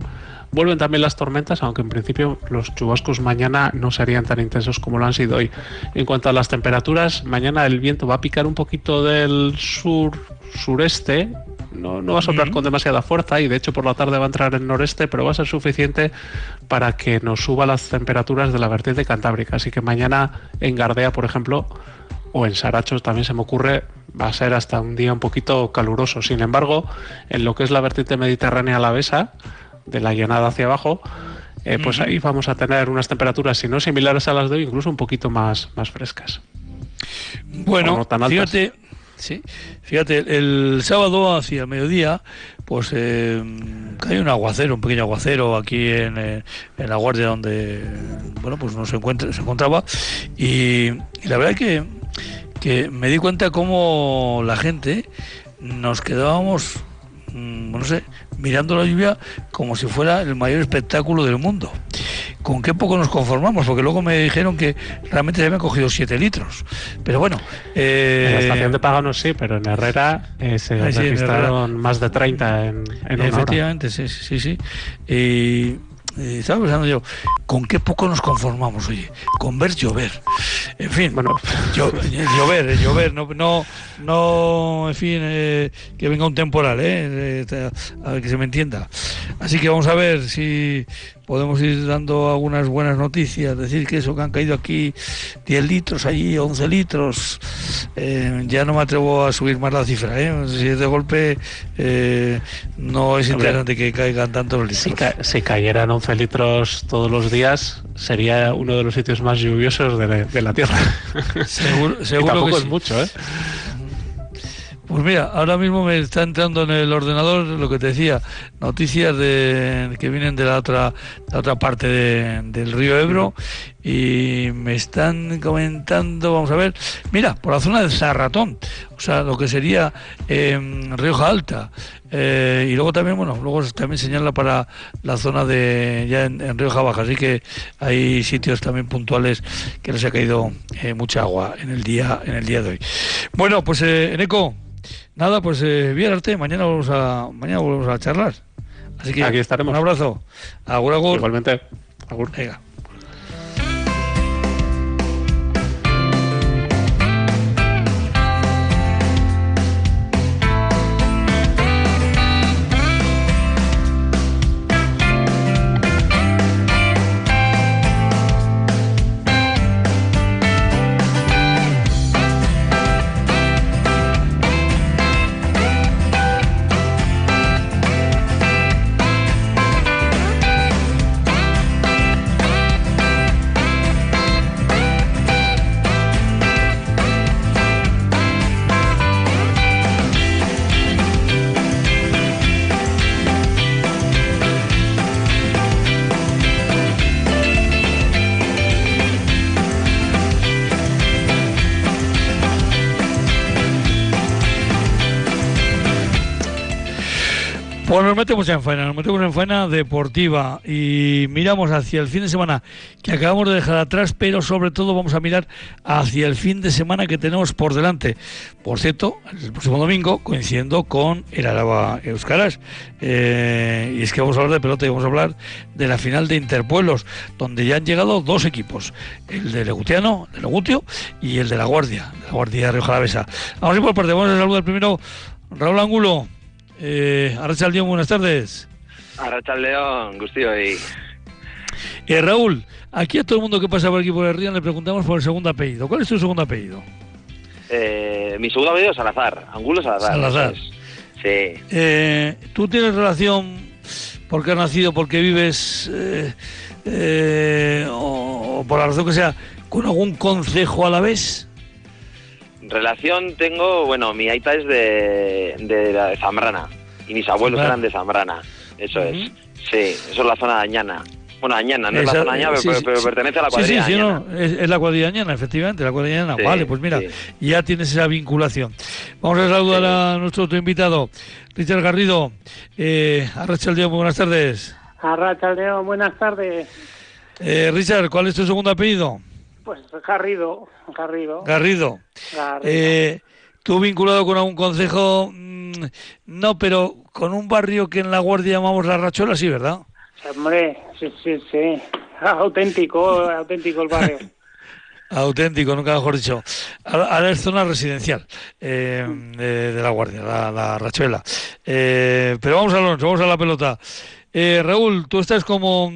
Vuelven también las tormentas, aunque en principio los chubascos mañana no serían tan intensos como lo han sido hoy. En cuanto a las temperaturas, mañana el viento va a picar un poquito del sur sureste, no, no va a soplar con demasiada fuerza y de hecho por la tarde va a entrar el noreste, pero va a ser suficiente para que nos suba las temperaturas de la vertiente cantábrica. Así que mañana en Gardea, por ejemplo, o en Sarachos también se me ocurre, va a ser hasta un día un poquito caluroso. Sin embargo, en lo que es la vertiente mediterránea alavesa, de la llanada hacia abajo, eh, pues ahí vamos a tener unas temperaturas, si no similares a las de hoy, incluso un poquito más, más frescas. Bueno, fíjate, sí, fíjate, el sábado hacia mediodía, pues eh, hay un aguacero, un pequeño aguacero aquí en, eh, la guardia donde, bueno, pues no se, encuentra, se encontraba, y, la verdad que, que me di cuenta cómo la gente nos quedábamos no sé, mirando la lluvia como si fuera el mayor espectáculo del mundo. ¿Con qué poco nos conformamos? Porque luego me dijeron que realmente se habían cogido 7 litros. Pero bueno. Eh... En la estación de Paganos sí, pero en Herrera eh, se registraron más de 30 en, en Efectivamente, sí, sí, sí. Y y estaba pensando yo, ¿con qué poco nos conformamos, oye? Con ver llover. En fin, bueno, llover, llover, no, no, no en fin, eh, que venga un temporal, ¿eh? A ver que se me entienda. Así que vamos a ver si podemos ir dando algunas buenas noticias, decir que eso que han caído aquí 10 litros, allí 11 litros, eh, ya no me atrevo a subir más la cifra, ¿eh? si es de golpe eh, no es interesante que caigan tantos litros. Si, si, cayeran 11 litros todos los días, sería uno de los sitios más lluviosos de la, Tierra. Seguro, seguro tampoco es mucho, ¿eh? Pues mira, ahora mismo me está entrando en el ordenador lo que te decía, noticias de, que vienen de la otra, la otra parte del río Ebro y me están comentando, vamos a ver, mira, por la zona de Zarratón, o sea, lo que sería eh, Rioja Alta. Eh, y luego también, bueno, luego también señala para la zona de ya en, Rioja Baja, así que hay sitios también puntuales que les ha caído eh, mucha agua en el día en el día de hoy. Bueno, pues eh, Eco, Nada, pues eh, arte, mañana vamos a mañana volvemos a charlar. Así que aquí estaremos. Un abrazo. Agur, agur. Igualmente. Agur. Venga. Metemos en faena, nos metemos en faena deportiva y miramos hacia el fin de semana que acabamos de dejar atrás, pero sobre todo vamos a mirar hacia el fin de semana que tenemos por delante. Por cierto, el próximo domingo, coincidiendo con el Araba Euskaras, eh, y es que vamos a hablar de pelota y vamos a hablar de la final de Interpueblos, donde ya han llegado dos equipos, el de Legutiano, de Legutio, y el de La Guardia, la Guardia de Río. Vamos a ir por parte, vamos a saludar primero Raúl Angulo. Eh, León, buenas tardes. León, Gustio y... Eh, Raúl, aquí a todo el mundo que pasa por aquí por el río le preguntamos por el segundo apellido. ¿Cuál es tu segundo apellido? Eh, mi segundo apellido es Salazar, Angulo Salazar. Salazar. Sí. Eh, ¿Tú tienes relación porque has nacido, porque vives, eh, eh, o, por la razón que sea, con algún concejo a la vez? Relación tengo, bueno, mi aita es de, de, Zambrana y mis abuelos eran de Zambrana, eso es. Sí, eso es la zona de Añana. Bueno, Añana, no es la zona de Añana, pero, pertenece a la cuadrilla. Sí, sí, no, es, la cuadrilla Añana, efectivamente, la cuadrilla Añana. vale, pues mira, ya tienes esa vinculación. Vamos a saludar a nuestro otro invitado, Richard Garrido. Eh, Arrachaldeón, buenas tardes. Arrachaldeón, buenas tardes. Eh, Richard, ¿cuál es tu segundo apellido? Pues Garrido, Garrido. Garrido. Eh, ¿Tú vinculado con algún consejo? Mm, no, pero con un barrio que en La Guardia llamamos La Rachola, sí, ¿verdad? Hombre, sí, sí, sí. Auténtico, auténtico el barrio. auténtico, nunca mejor dicho. Ahora es zona residencial eh, de, La Guardia, la, Rachuela. Eh, pero vamos a, vamos a la pelota. Eh, Raúl, tú estás como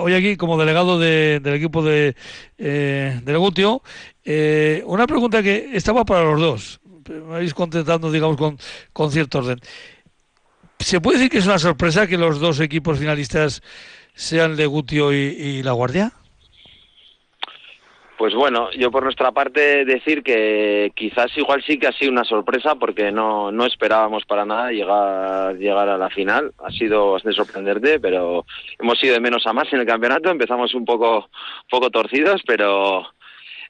hoy aquí como delegado del equipo de, eh, de Legutio. Eh, una pregunta que estaba para los dos. Me habéis contestando, digamos, con, con cierto orden. ¿Se puede decir que es una sorpresa que los dos equipos finalistas sean Legutio y, y La Guardia? Pues bueno, yo por nuestra parte decir que quizás igual sí que ha sido una sorpresa porque no, no esperábamos para nada llegar, llegar a la final. Ha sido bastante sorprendente, pero hemos ido de menos a más en el campeonato. Empezamos un poco, poco torcidos, pero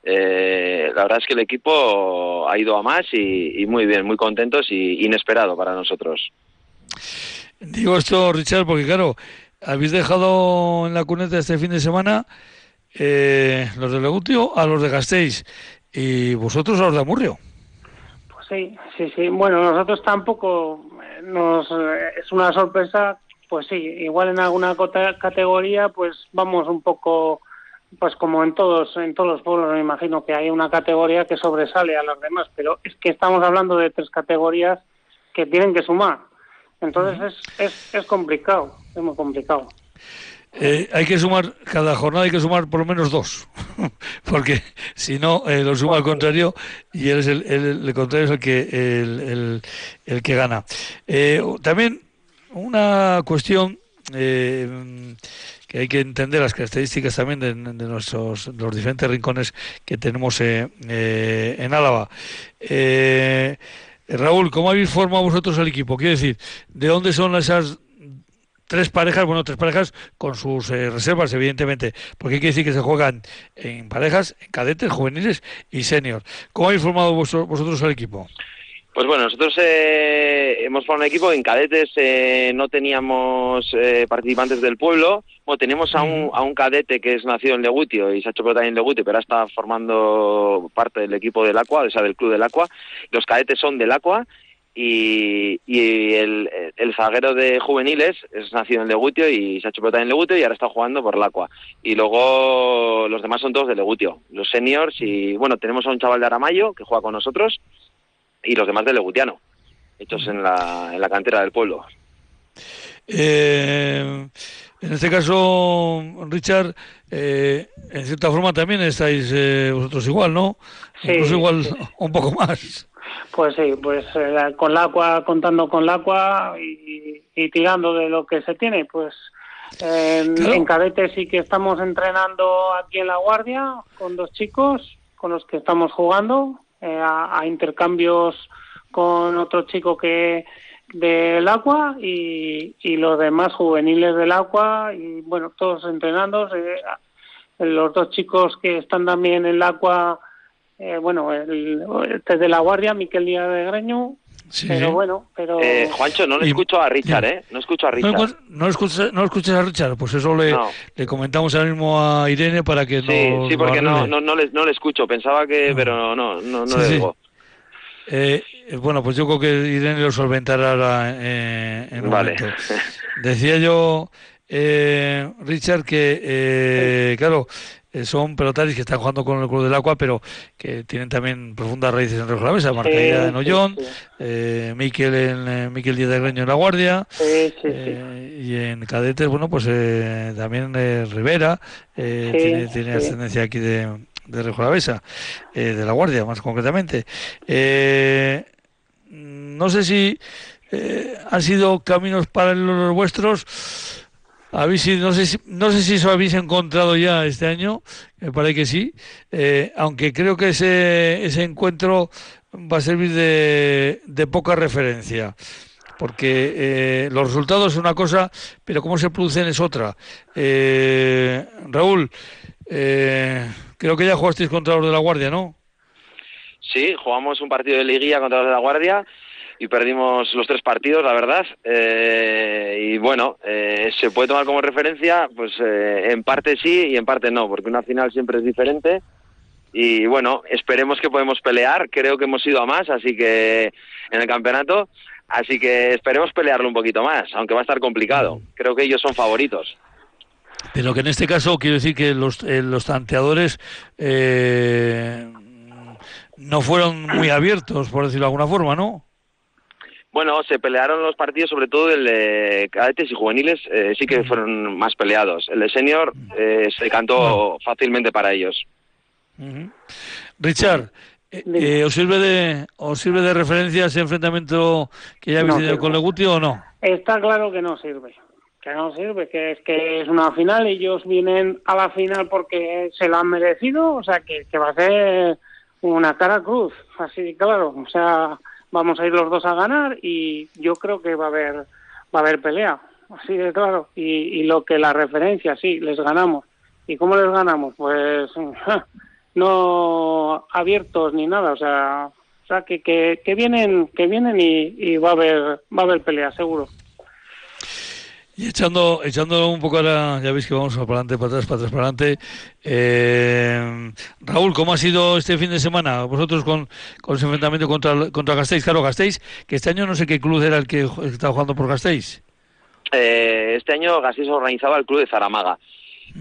eh, la verdad es que el equipo ha ido a más y, muy bien, muy contentos y inesperado para nosotros. Digo esto, Richard, porque claro, habéis dejado en la cuneta este fin de semana eh, los de Legutio a los de Gasteiz y vosotros a los de Amurrio. Pues sí, sí, sí. Bueno, nosotros tampoco eh, nos eh, es una sorpresa. Pues sí, igual en alguna categoría, pues vamos un poco, pues como en todos, en todos los pueblos, me imagino que hay una categoría que sobresale a las demás, pero es que estamos hablando de tres categorías que tienen que sumar. Entonces es, es, es complicado, es muy complicado. Eh, hay que sumar, cada jornada hay que sumar por lo menos dos, porque si no, eh, lo suma al contrario y él es el, contrario es el que, el, que gana. Eh, también una cuestión que hay que entender las características también de, nuestros los diferentes rincones que tenemos en Álava. Raúl, ¿cómo habéis formado vosotros el equipo? Quiero decir, ¿de dónde son esas tres parejas, bueno, tres parejas con sus eh, reservas, evidentemente, porque hay que decir que se juegan en parejas, en cadetes, juveniles y senior. ¿Cómo habéis formado vosotros el equipo? Pues bueno, nosotros eh, hemos formado un equipo en cadetes, eh, no teníamos participantes del pueblo, bueno, tenemos a un, a un cadete que es nacido en Legutio y se ha hecho también en Legutio, pero ahora está formando parte del equipo del Aqua, o sea, del club del Aqua. Los cadetes son del Aqua y, y el, el, zaguero de juveniles es nacido en Legutio y se ha hecho pelota en Legutio y ahora está jugando por el Aqua. Y luego los demás son todos de Legutio, los seniors y bueno, tenemos a un chaval de Aramayo que juega con nosotros y los demás de Legutiano, hechos en la, en la cantera del pueblo. Eh, en este caso, Richard, eh, en cierta forma también estáis eh, vosotros igual, ¿no? Sí, igual un poco más. Pues sí, pues eh, con la agua, contando con la agua y, tirando de lo que se tiene, pues en cadete sí que estamos entrenando aquí en La Guardia con dos chicos con los que estamos jugando eh, a, intercambios con otro chico que del agua y, y los demás juveniles del agua y bueno, todos entrenando. Eh, los dos chicos que están también en el agua eh, bueno, el, este de la Guardia, Miquel Díaz de Greño, pero bueno, pero... Eh, Juancho, no le escucho a Richard, ¿eh? No escucho a Richard. No, escuchas, no escuchas a Richard, pues eso le, le comentamos ahora mismo a Irene para que no... Sí, porque no, no, no, le, no le escucho, pensaba que... pero no, no, no le digo. Eh, bueno, pues yo creo que Irene lo solventará ahora eh, en un vale. momento. Decía yo, eh, Richard, que, eh, claro, eh, son pelotaris que están jugando con el Club del Agua, pero que tienen también profundas raíces en Río Jalavesa, Marcaida en Ollón, eh, Miquel, en, eh, Miquel Díaz de Greño en La Guardia, y en cadetes, bueno, pues también Rivera, tiene, tiene ascendencia aquí de, de Río Jalavesa, de La Guardia más concretamente. no sé si han sido caminos paralelos los vuestros no, sé si, no sé si eso habéis encontrado ya este año, me parece que sí, eh, aunque creo que ese, ese encuentro va a servir de, de poca referencia, porque eh, los resultados es una cosa, pero cómo se producen es otra. Eh, Raúl, creo que ya jugasteis contra los de la Guardia, ¿no? Sí, jugamos un partido de liguilla contra los de la Guardia y perdimos los tres partidos, la verdad. Eh, y bueno, eh, se puede tomar como referencia, pues eh, en parte sí y en parte no, porque una final siempre es diferente. Y bueno, esperemos que podemos pelear. Creo que hemos ido a más, así que en el campeonato. Así que esperemos pelearlo un poquito más, aunque va a estar complicado. Creo que ellos son favoritos. Pero que en este caso quiero decir que los, los tanteadores no fueron muy abiertos, por decirlo de alguna forma, ¿no? Bueno, se pelearon los partidos, sobre todo el de cadetes y juveniles, eh, sí que fueron más peleados. El de senior eh, se cantó fácilmente para ellos. Richard, eh, ¿os sirve de os sirve de referencia ese enfrentamiento que ya habéis tenido con Leguti o no? Está claro que no sirve, que no sirve, que es que es una final, ellos vienen a la final porque se lo han merecido, o sea que, que va a ser una cara cruz, así claro, o sea vamos a ir los dos a ganar y yo creo que va a haber va a haber pelea. Así de claro. Y, y lo que la referencia sí les ganamos. Y cómo les ganamos pues no abiertos ni nada. O sea o sea que, que, que vienen que vienen y, y va a haber va a haber pelea seguro y echando, echando un poco ahora, ya veis que vamos para adelante, para atrás, para atrás, para adelante. Eh, Raúl, ¿cómo ha sido este fin de semana? Vosotros con, con ese enfrentamiento contra, contra Gasteiz. Claro, Gasteiz, que este año no sé qué club era el que estaba jugando por Gasteiz. Eh, este año Gasteiz organizaba el club de Zaramaga.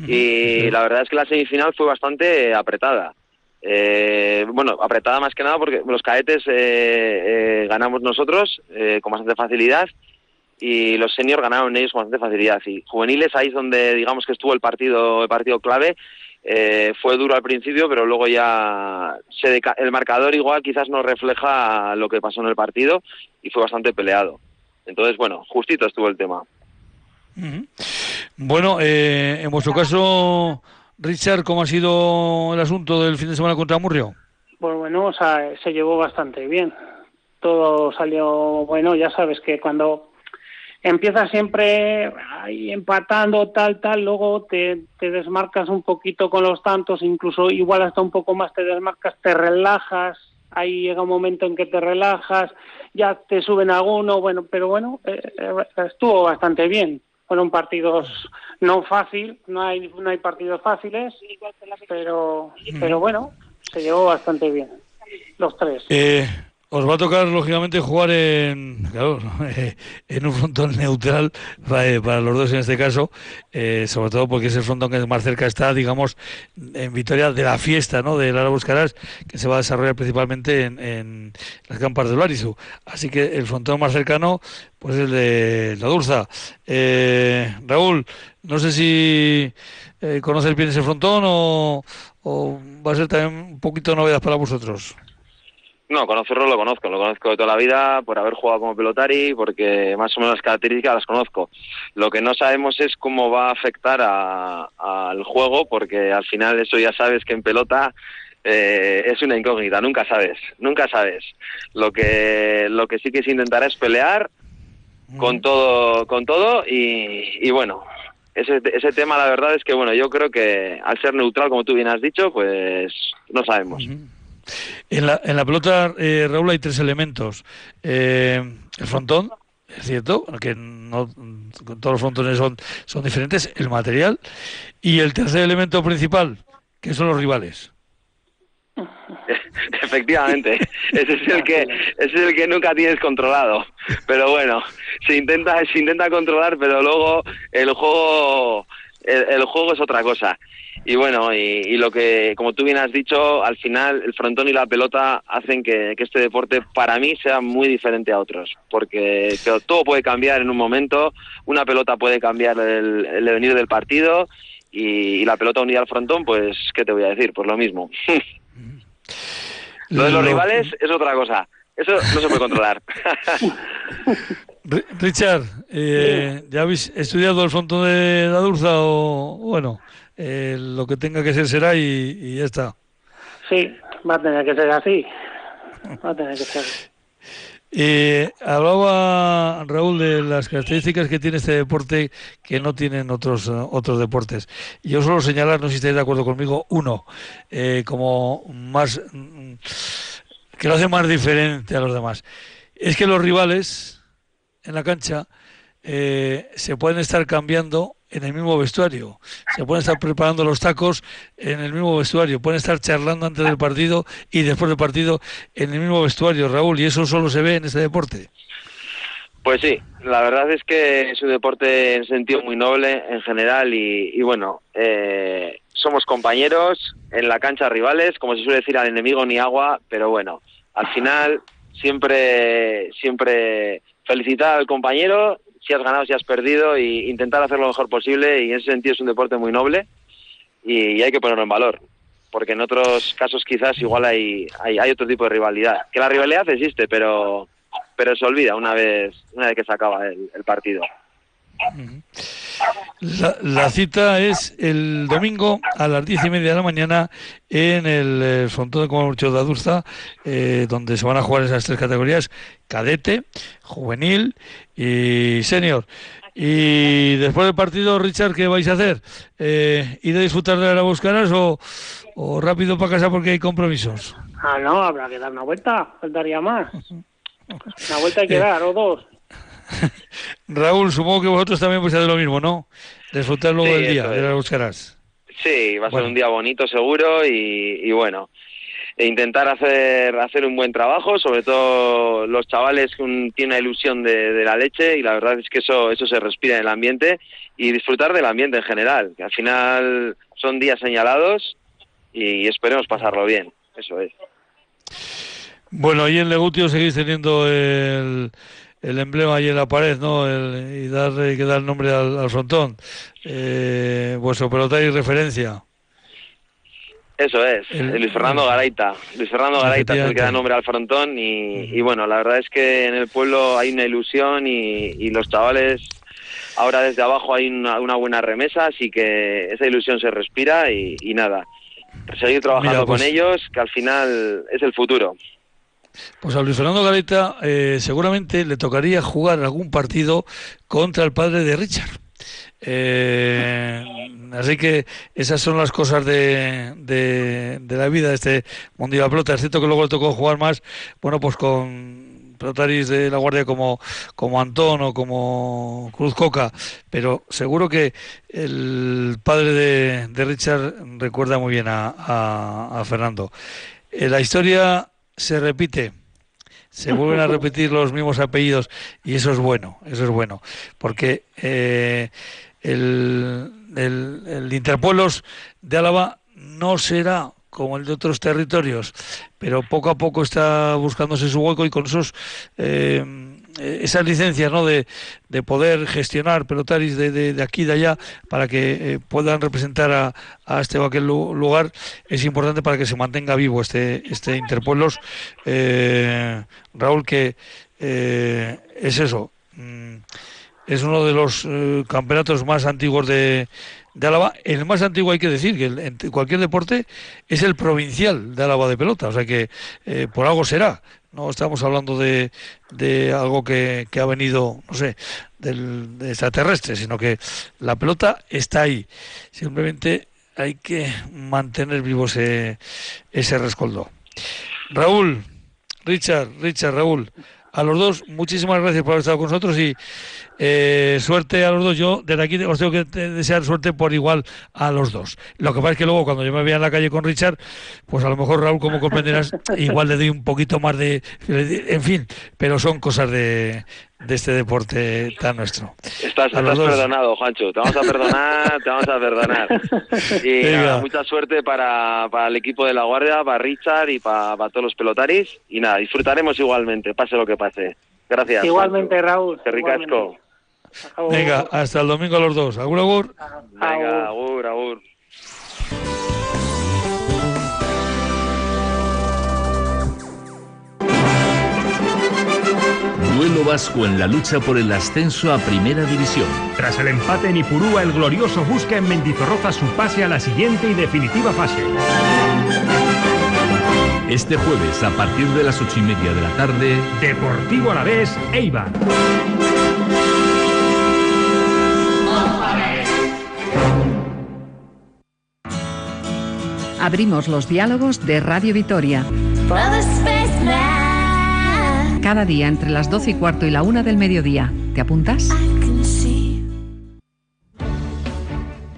Y la verdad es que la semifinal fue bastante apretada. Eh, bueno, apretada más que nada porque los cadetes ganamos nosotros con bastante facilidad y los seniors ganaron ellos con bastante facilidad. Y juveniles, ahí es donde digamos que estuvo el partido, el partido clave. Eh, fue duro al principio, pero luego ya se el marcador igual quizás no refleja lo que pasó en el partido y fue bastante peleado. Entonces, bueno, justito estuvo el tema. Bueno, eh, en vuestro caso, Richard, ¿cómo ha sido el asunto del fin de semana contra Murrio? Pues bueno, o sea, se llevó bastante bien. Todo salió bueno, ya sabes que cuando empiezas siempre ahí empatando, tal, tal, luego te, te desmarcas un poquito con los tantos, incluso igual hasta un poco más te desmarcas, te relajas, ahí llega un momento en que te relajas, ya te suben alguno, bueno, pero bueno, eh, eh, estuvo bastante bien. Fueron partidos no fácil, no hay no hay partidos fáciles, pero pero bueno, se llevó bastante bien los tres. Eh, os va a tocar, lógicamente, jugar en, en un frontón neutral eh, para, los dos en este caso, eh, sobre todo porque es el frontón que más cerca está, digamos, en Vitoria de la fiesta, ¿no? De Lara Buscarás, que se va a desarrollar principalmente en, las campas del Barisu. Así que el frontón más cercano, pues es el de la Durza. Eh, Raúl, no sé si conoces bien ese frontón o, o va a ser también un poquito novedad para vosotros. No, conocerlo lo conozco, lo conozco de toda la vida por haber jugado como pelotari, porque más o menos las características las conozco. Lo que no sabemos es cómo va a afectar al juego, porque al final eso ya sabes que en pelota eh, es una incógnita, nunca sabes, nunca sabes. Lo que lo que sí que se intentará es pelear con todo, con todo y, y bueno, ese, ese tema la verdad es que bueno, yo creo que al ser neutral, como tú bien has dicho, pues no sabemos. En la, en la pelota, eh, Raúl, hay tres elementos. Eh, el frontón, es cierto, que no todos los frontones son, son diferentes, el material. Y el tercer elemento principal, que son los rivales. Efectivamente, ese es el que ese es el que nunca tienes controlado. Pero bueno, se intenta se intenta controlar, pero luego el juego el juego es otra cosa. Y bueno, y, lo que, como tú bien has dicho, al final el frontón y la pelota hacen que, este deporte para mí sea muy diferente a otros, porque todo puede cambiar en un momento, una pelota puede cambiar el, el devenir del partido y, la pelota unida al frontón, pues, ¿qué te voy a decir? Pues lo mismo. lo de los rivales es otra cosa, eso no se puede controlar. Richard, eh, ¿ya habéis estudiado el frontón de la Durza o bueno? Eh, lo que tenga que ser será y, ya está. Sí, va a tener que ser así. Va a tener que ser. Eh, hablaba Raúl de las características que tiene este deporte que no tienen otros otros deportes. Yo solo señalar, no sé si estáis de acuerdo conmigo, uno, eh, como más que lo hace más diferente a los demás. Es que los rivales en la cancha se pueden estar cambiando en el mismo vestuario. Se pueden estar preparando los tacos en el mismo vestuario. Pueden estar charlando antes del partido y después del partido en el mismo vestuario, Raúl. Y eso solo se ve en este deporte. Pues sí, la verdad es que es un deporte en sentido muy noble en general y, bueno, eh, somos compañeros en la cancha rivales, como se suele decir al enemigo ni agua, pero bueno, al final siempre, siempre felicitar al compañero si has ganado, si has perdido, e intentar hacer lo mejor posible. Y en ese sentido es un deporte muy noble y, hay que ponerlo en valor. Porque en otros casos quizás igual hay, hay, otro tipo de rivalidad. Que la rivalidad existe, pero, pero se olvida una vez, una vez que se acaba el, partido. La, cita es el domingo a las diez y media de la mañana en el, el frontón de comercio de Adurza, eh, donde se van a jugar esas tres categorías, cadete, juvenil y senior. Y después del partido, Richard, ¿qué vais a hacer? Eh, ¿Ir a disfrutar de la Buscaras o, o rápido para casa porque hay compromisos? Ah, no, habrá que dar una vuelta, faltaría más. Una vuelta hay que dar, o dos. Raúl, supongo que vosotros también vais a hacer lo mismo, ¿no? Disfrutar luego del día de la Buscaras. Sí, va a ser un día bonito seguro y, y bueno, e intentar hacer, hacer un buen trabajo, sobre todo los chavales que tienen la ilusión de, la leche y la verdad es que eso, eso se respira en el ambiente y disfrutar del ambiente en general, que al final son días señalados y esperemos pasarlo bien, eso es. Bueno, ahí en Legutio seguís teniendo el, el emblema ahí en la pared, ¿no? y dar, que dar nombre al, frontón. Eh, vuestro pelota y referencia. Eso es, Luis Fernando Garaita. Luis Fernando Garaita es el que da nombre al frontón y, bueno, la verdad es que en el pueblo hay una ilusión y, los chavales, ahora desde abajo hay una, buena remesa, así que esa ilusión se respira y, nada, seguir trabajando con pues ellos, que al final es el futuro. Pues a Luis Fernando Garaita eh, seguramente le tocaría jugar algún partido contra el padre de Richard. Eh, así que esas son las cosas de, de, la vida de este Mundial de Pelota. Es cierto que luego le tocó jugar más, bueno, pues con pelotaris de la Guardia como, como Antón o como Cruz Coca, pero seguro que el padre de, Richard recuerda muy bien a, Fernando. Eh, la historia se repite se vuelven a repetir los mismos apellidos y eso es bueno, eso es bueno, porque eh, el, el, de Álava no será como el de otros territorios, pero poco a poco está buscándose su hueco y con esos eh, esas licencias ¿no? de, de poder gestionar pelotaris de, de, aquí y de allá para que eh, puedan representar a, a, este o aquel lugar es importante para que se mantenga vivo este, este Interpueblos. Eh, Raúl, que es eso. Mm, es uno de los eh, campeonatos más antiguos de, de Álava. El más antiguo hay que decir que en cualquier deporte es el provincial de Álava de pelota, o sea que eh, por algo será. No estamos hablando de, de algo que, ha venido, no sé, del extraterrestre, sino que la pelota está ahí. Simplemente hay que mantener vivo ese, ese rescoldo. Raúl, Richard, Richard, Raúl, a los dos, muchísimas gracias por haber estado con nosotros y eh, suerte a los dos. Yo desde aquí os tengo que desear suerte por igual a los dos. Lo que pasa es que luego cuando yo me vea en la calle con Richard, pues a lo mejor Raúl, como comprenderás, igual le doy un poquito más de... En fin, pero son cosas de, de este deporte tan nuestro. Estás, perdonado, Juancho. Te vamos a perdonar, te vamos a perdonar. Y mucha suerte para, para, el equipo de la Guardia, para Richard y para, todos los pelotaris. Y nada, disfrutaremos igualmente, pase lo que pase. Gracias. Igualmente, Raúl. Qué ricasco. Venga, hasta el domingo a los dos. Agur, agur. Venga, agur, agur. Duelo vasco en la lucha por el ascenso a Primera División. Tras el empate en Ipurúa, el glorioso busca en Mendizorroza su pase a la siguiente y definitiva fase. Este jueves, a partir de las ocho y media de la tarde, Deportivo a la vez, Eibar. Abrimos los diálogos de Radio Vitoria. Cada día entre las 12 y cuarto y la una del mediodía. ¿Te apuntas?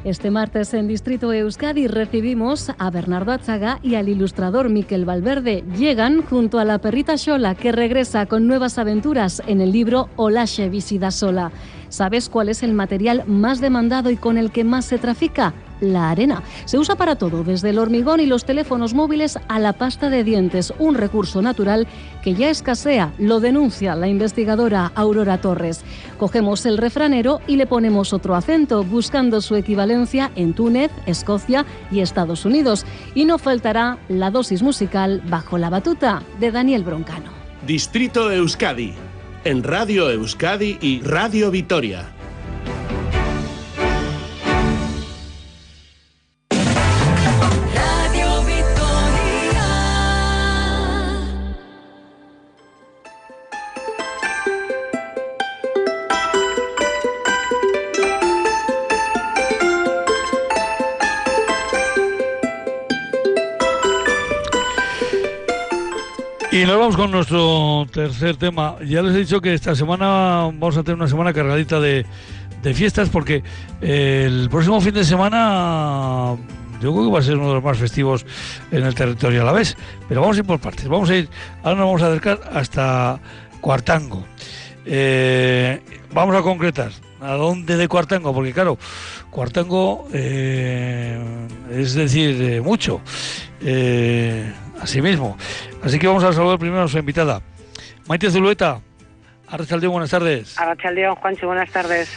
Este martes en Distrito Euskadi recibimos a Bernardo Atzaga y al ilustrador Miquel Valverde. Llegan junto a la perrita Shola que regresa con nuevas aventuras en el libro Olache Visida Sola. ¿Sabes cuál es el material más demandado y con el que más se trafica? La arena. Se usa para todo, desde el hormigón y los teléfonos móviles a la pasta de dientes, un recurso natural que ya escasea, lo denuncia la investigadora Aurora Torres. Cogemos el refranero y le ponemos otro acento, buscando su equivalencia en Túnez, Escocia y Estados Unidos. Y no faltará la dosis musical bajo la batuta de Daniel Broncano. Distrito Euskadi, en Radio Euskadi y Radio Vitoria. Con nuestro tercer tema. Ya les he dicho que esta semana vamos a tener una semana cargadita de, fiestas porque el próximo fin de semana yo creo que va a ser uno de los más festivos en el territorio a la vez. Pero vamos a ir por partes. Vamos a ir, ahora nos vamos a acercar hasta Cuartango. Eh, vamos a concretar a dónde de Cuartango, porque claro, Cuartango eh, es decir eh, mucho. Así mismo. Así que vamos a saludar primero a su invitada. Maite Zulueta, Arrachaldeón, buenas tardes. Arrachaldeón, Juancho, buenas tardes.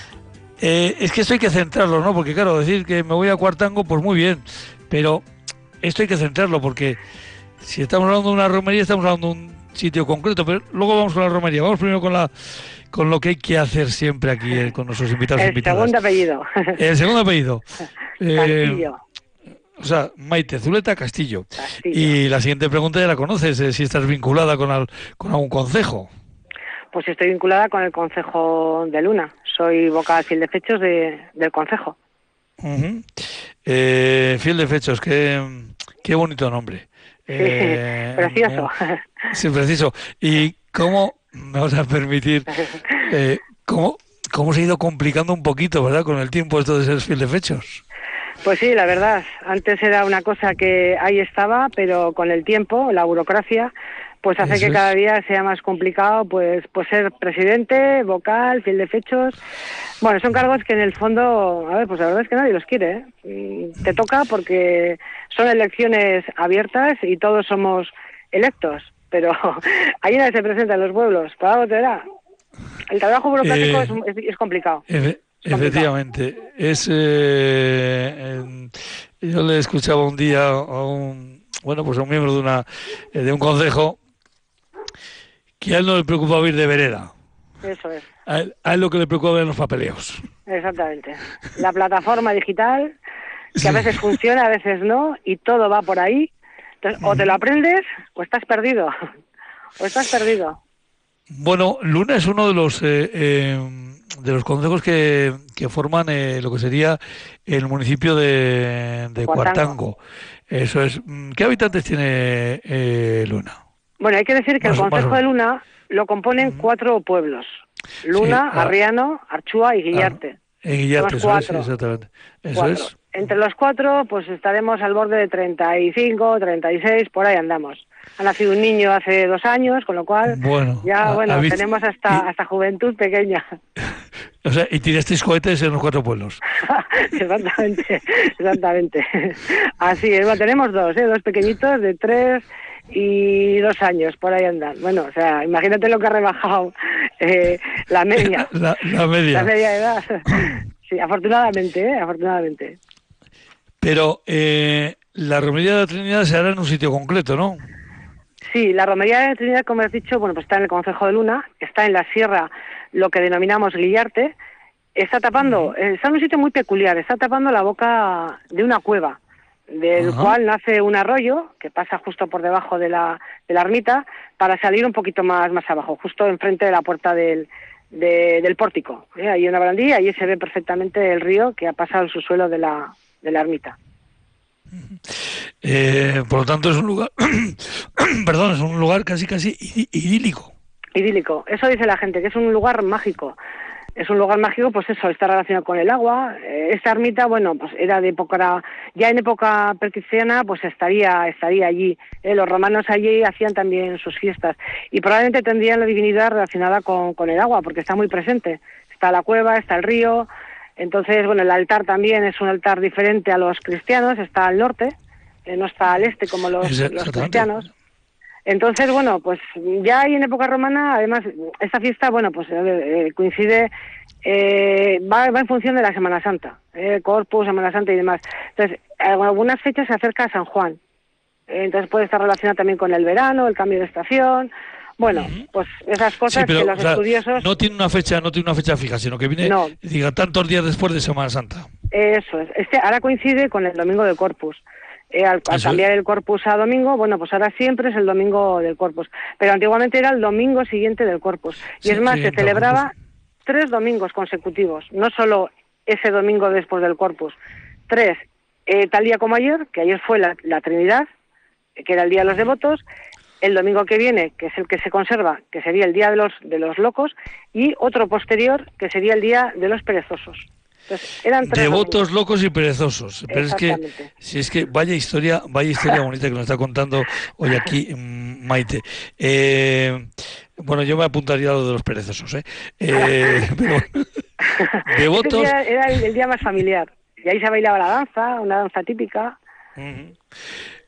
Eh, es que esto hay que centrarlo, ¿no? Porque claro, decir que me voy a Cuartango, pues muy bien, pero esto hay que centrarlo porque si estamos hablando de una romería, estamos hablando de un sitio concreto, pero luego vamos con la romería. Vamos primero con la con lo que hay que hacer siempre aquí eh, con nuestros invitados El invitadas. segundo apellido. El segundo apellido. Eh. O sea, Maite Zuleta Castillo. Castillo. Y la siguiente pregunta ya la conoces, eh, si estás vinculada con, al- con algún concejo. Pues estoy vinculada con el Concejo de Luna. Soy vocal fiel de fechos de, del Concejo. Ujú. Eh, fiel de fechos, qué, qué bonito nombre. Eh, Precioso. mu- Sí, preciso. ¿Y cómo, me vas a permitir, eh, cómo, cómo se ha ido complicando un poquito, verdad, con el tiempo esto de ser fiel de fechos? Pues sí, la verdad. Antes era una cosa que ahí estaba, pero con el tiempo, la burocracia, pues hace Eso que es. cada día sea más complicado, pues, pues ser presidente, vocal, fiel de fechos. Bueno, son cargos que en el fondo, a ver, pues la verdad es que nadie los quiere. ¿eh? Mm, Te toca porque son elecciones abiertas y todos somos electos, pero ahí nadie se presenta en los pueblos. Para algo te da. El trabajo burocrático Eh, es, es- es complicado. Efe- efectivamente. Es, eh, yo le escuchaba un día a un, bueno, pues a un miembro de, una, eh, de un consejo que a él no le preocupaba ir de vereda. Eso es. A él, a él lo que le preocupaba eran los papeleos. Exactamente. La plataforma digital, que a veces funciona, a veces no, y todo va por ahí. Entonces, o te lo aprendes o estás perdido. O estás perdido. Bueno, Luna es uno de los eh, eh, de los consejos que, que forman eh, lo que sería el municipio de, de Cuartango. Cuartango. Eso es. ¿Qué habitantes tiene eh, Luna? Bueno, hay que decir que Más el o- más o Consejo de. Luna lo componen cuatro pueblos. Luna, ah. Arriano, Archúa y Guillarte. En Guillarte, eso es, cuatro. exactamente. Eso Cuatro. es. Entre los cuatro, pues estaremos al borde de 35, 36, por ahí andamos. Ha nacido un niño hace dos años, con lo cual Bueno, ya, bueno, habéis- tenemos hasta, hasta juventud pequeña. O sea, y tirasteis cohetes en los cuatro pueblos. exactamente, exactamente. Así es, bueno, tenemos dos, ¿eh? dos pequeñitos de tres y dos años, por ahí andan. Bueno, o sea, imagínate lo que ha rebajado eh, la media. La, la media. La media edad. Sí, afortunadamente, ¿eh? afortunadamente. Pero eh, la romería de la Trinidad se hará en un sitio concreto, ¿no? Sí, la romería de Trinidad, como has dicho, bueno, pues está en el Concejo de Luna, está en la sierra, lo que denominamos Guillarte, está tapando, eh, está en un sitio muy peculiar, está tapando la boca de una cueva, del Ajá. cual nace un arroyo que pasa justo por debajo de la, de la ermita para salir un poquito más, más abajo, justo enfrente de la puerta del, de- del pórtico. ¿eh? Hay una barandilla y ahí se ve perfectamente el río que ha pasado el subsuelo de la, de la ermita. Eh, por lo tanto, es un lugar, perdón, es un lugar casi casi idílico. idílico. Eso dice la gente, que es un lugar mágico. Es un lugar mágico, pues eso, está relacionado con el agua. Eh, Esta ermita, bueno, pues era de época, ya en época precristiana, pues estaría, estaría allí. Eh, los romanos allí hacían también sus fiestas y probablemente tendrían la divinidad relacionada con, con el agua, porque está muy presente. Está la cueva, está el río. Entonces, bueno, el altar también es un altar diferente a los cristianos, está al norte, eh, no está al este como los, los cristianos. Entonces, bueno, pues ya ahí en época romana, además, esta fiesta, bueno, pues eh, eh, coincide, eh, va, va en función de la Semana Santa, eh, Corpus, Semana Santa y demás. Entonces, en algunas fechas se acerca a San Juan. Entonces puede estar relacionada también con el verano, el cambio de estación. Bueno, pues esas cosas Sí, pero que los o sea, estudiosos... no tiene una fecha, no tiene una fecha fija, sino que viene, No. diga, tantos días después de Semana Santa. Eso es. Este ahora coincide con el domingo de Corpus. Eh, al, cambiar el Corpus a domingo, bueno, pues ahora siempre es el domingo del Corpus. Pero antiguamente era el domingo siguiente del Corpus. Y Sí, es más, sí, se celebraba tres domingos consecutivos, no solo ese domingo después del Corpus. Tres, eh, tal día como ayer, que ayer fue la, la Trinidad, que era el Día de los Devotos, el domingo que viene, que es el que se conserva, que sería el Día de los, de los Locos, y otro posterior, que sería el Día de los Perezosos. Entonces, eran tres Devotos, locos y perezosos. Pero es que, si es que vaya historia, vaya historia bonita que nos está contando hoy aquí mm, Maite. Eh, bueno, yo me apuntaría a lo de los perezosos, ¿eh? Eh, pero, devotos, día era el, el día más familiar. Y ahí se bailaba la danza, una danza típica.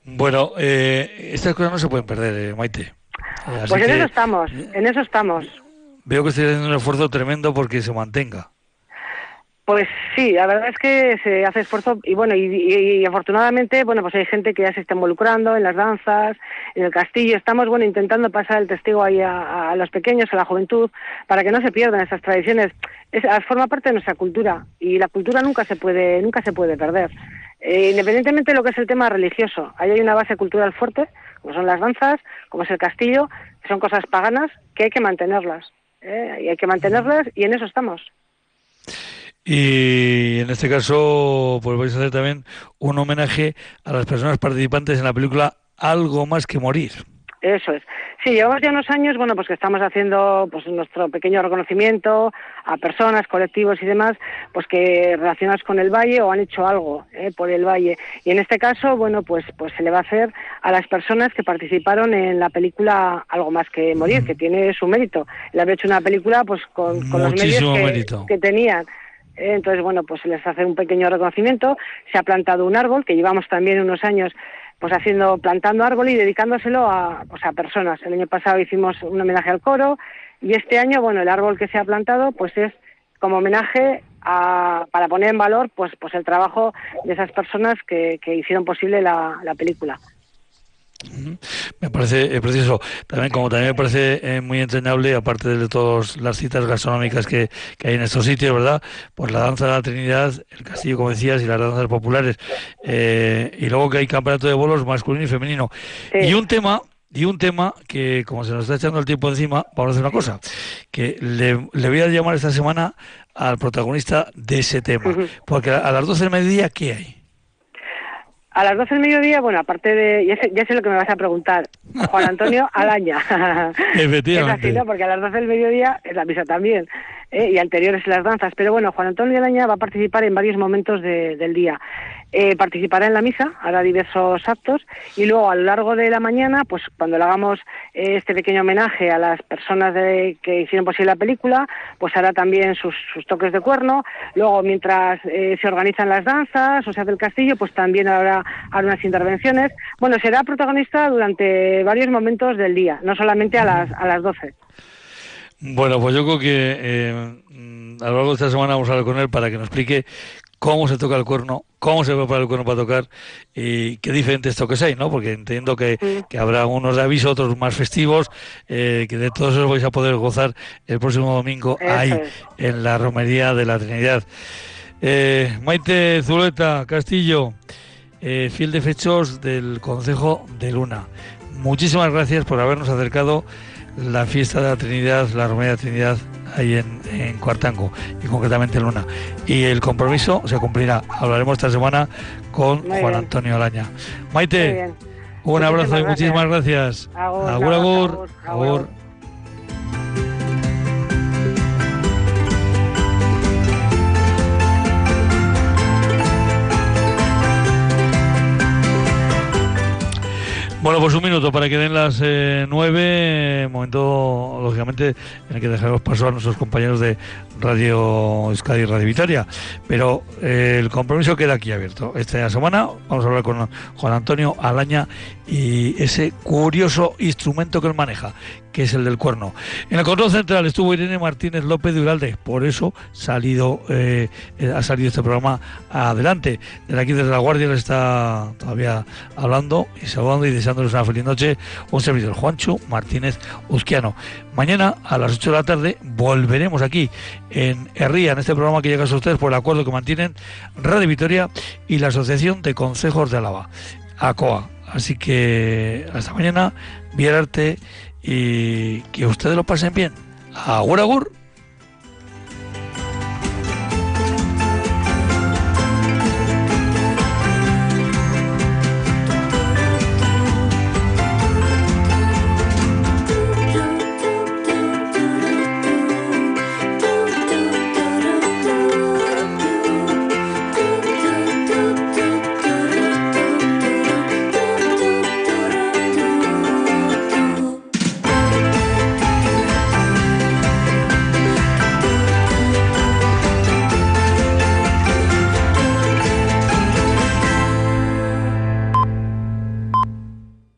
Bueno, eh, estas cosas no se pueden perder, eh, Maite. Eh, así Pues en que- eso estamos, en eso estamos. veo que estoy haciendo un esfuerzo tremendo porque se mantenga. Pues sí, la verdad es que se hace esfuerzo y bueno, y, afortunadamente, bueno, pues hay gente que ya se está involucrando en las danzas, en el castillo. Estamos, bueno, intentando pasar el testigo ahí a, los pequeños, a la juventud, para que no se pierdan esas tradiciones. Es, forma parte de nuestra cultura y la cultura nunca se puede, nunca se puede perder. Eh, independientemente de lo que es el tema religioso, ahí hay una base cultural fuerte, como son las danzas, como es el castillo, son cosas paganas que hay que mantenerlas. ¿eh? Y hay que mantenerlas y en eso estamos. Y en este caso, pues vais a hacer también un homenaje a las personas participantes en la película Algo más que morir. Eso es. Sí, llevamos ya unos años, bueno, pues que estamos haciendo pues nuestro pequeño reconocimiento a personas, colectivos y demás, pues que relacionadas con el valle o han hecho algo eh, por el valle. Y en este caso, bueno, pues pues se le va a hacer a las personas que participaron en la película Algo más que morir, que tiene su mérito. Le había hecho una película pues con, los medios que tenían. Entonces, bueno, pues se les hace un pequeño reconocimiento. Se ha plantado un árbol, que llevamos también unos años pues haciendo, plantando árbol y dedicándoselo a, pues, a personas. El año pasado hicimos un homenaje al coro y este año, bueno, el árbol que se ha plantado pues es como homenaje a, para poner en valor pues, pues el trabajo de esas personas que, que hicieron posible la, la película. Me parece eh, precioso. También, como también me parece eh, muy entrañable, aparte de todas las citas gastronómicas que, hay en estos sitios, ¿verdad? Pues la danza de la Trinidad, el castillo, como decías, y las danzas populares. Eh, y luego que hay campeonato de bolos masculino y femenino. Y un tema y un tema que, como se nos está echando el tiempo encima, vamos a hacer una cosa, que le, voy a llamar esta semana al protagonista de ese tema. Porque a, a las 12 del mediodía, ¿qué hay? A las 12 del mediodía, bueno, aparte de. Ya sé, ya sé lo que me vas a preguntar. Juan Antonio Alaña. Efectivamente. Es así, ¿no? Porque a las 12 del mediodía es la misa también. ¿eh? y anteriores las danzas. Pero bueno, Juan Antonio Alaña va a participar en varios momentos del día. Eh, participará en la misa, hará diversos actos y luego a lo largo de la mañana, pues cuando le hagamos eh, este pequeño homenaje a las personas de, que hicieron posible la película, pues hará también sus, toques de cuerno. Luego, mientras eh, se organizan las danzas o se hace el castillo, pues también habrá, habrá unas intervenciones. Bueno, será protagonista durante varios momentos del día, no solamente a las, a las 12. Bueno, pues yo creo que eh, a lo largo de esta semana vamos a hablar con él para que nos explique cómo se toca el cuerno, cómo se prepara el cuerno para tocar y qué diferentes toques hay, ¿no? Porque entiendo que, habrá unos de aviso, otros más festivos, eh, que de todos esos vais a poder gozar el próximo domingo ahí, en la Romería de la Trinidad. Eh, Maite Zuleta Castillo, eh, fiel de fechos del Consejo de Luna. Muchísimas gracias por habernos acercado la fiesta de la Trinidad, la Romería de la Trinidad, ahí en, en, Cuartango y concretamente en Luna. Y el compromiso se cumplirá. Hablaremos esta semana con Juan Antonio Alaña. Maite, un abrazo y muchísimas gracias. agur. agur. agur. Bueno, pues un minuto para que den las eh, nueve, momento lógicamente en el que dejaremos paso a nuestros compañeros de Radio Euskadi Radio Vitoria, pero eh, el compromiso queda aquí abierto. Esta semana vamos a hablar con Juan Antonio Alaña y ese curioso instrumento que él maneja, que es el del cuerno. En el control central estuvo Irene Martínez López de Uralde, por eso salido, eh, ha salido este programa adelante. Desde aquí, desde la Guardia, les está todavía hablando y saludando y deseándoles una feliz noche. Un servidor, Juancho Martínez Uzquiano. Mañana a las 8 de la tarde volveremos aquí en Herría, en este programa que llega a ustedes por el acuerdo que mantienen Radio Vitoria y la Asociación de Consejos de Álava, ACOA. Así que hasta mañana, arte y que ustedes lo pasen bien. Agur, agur.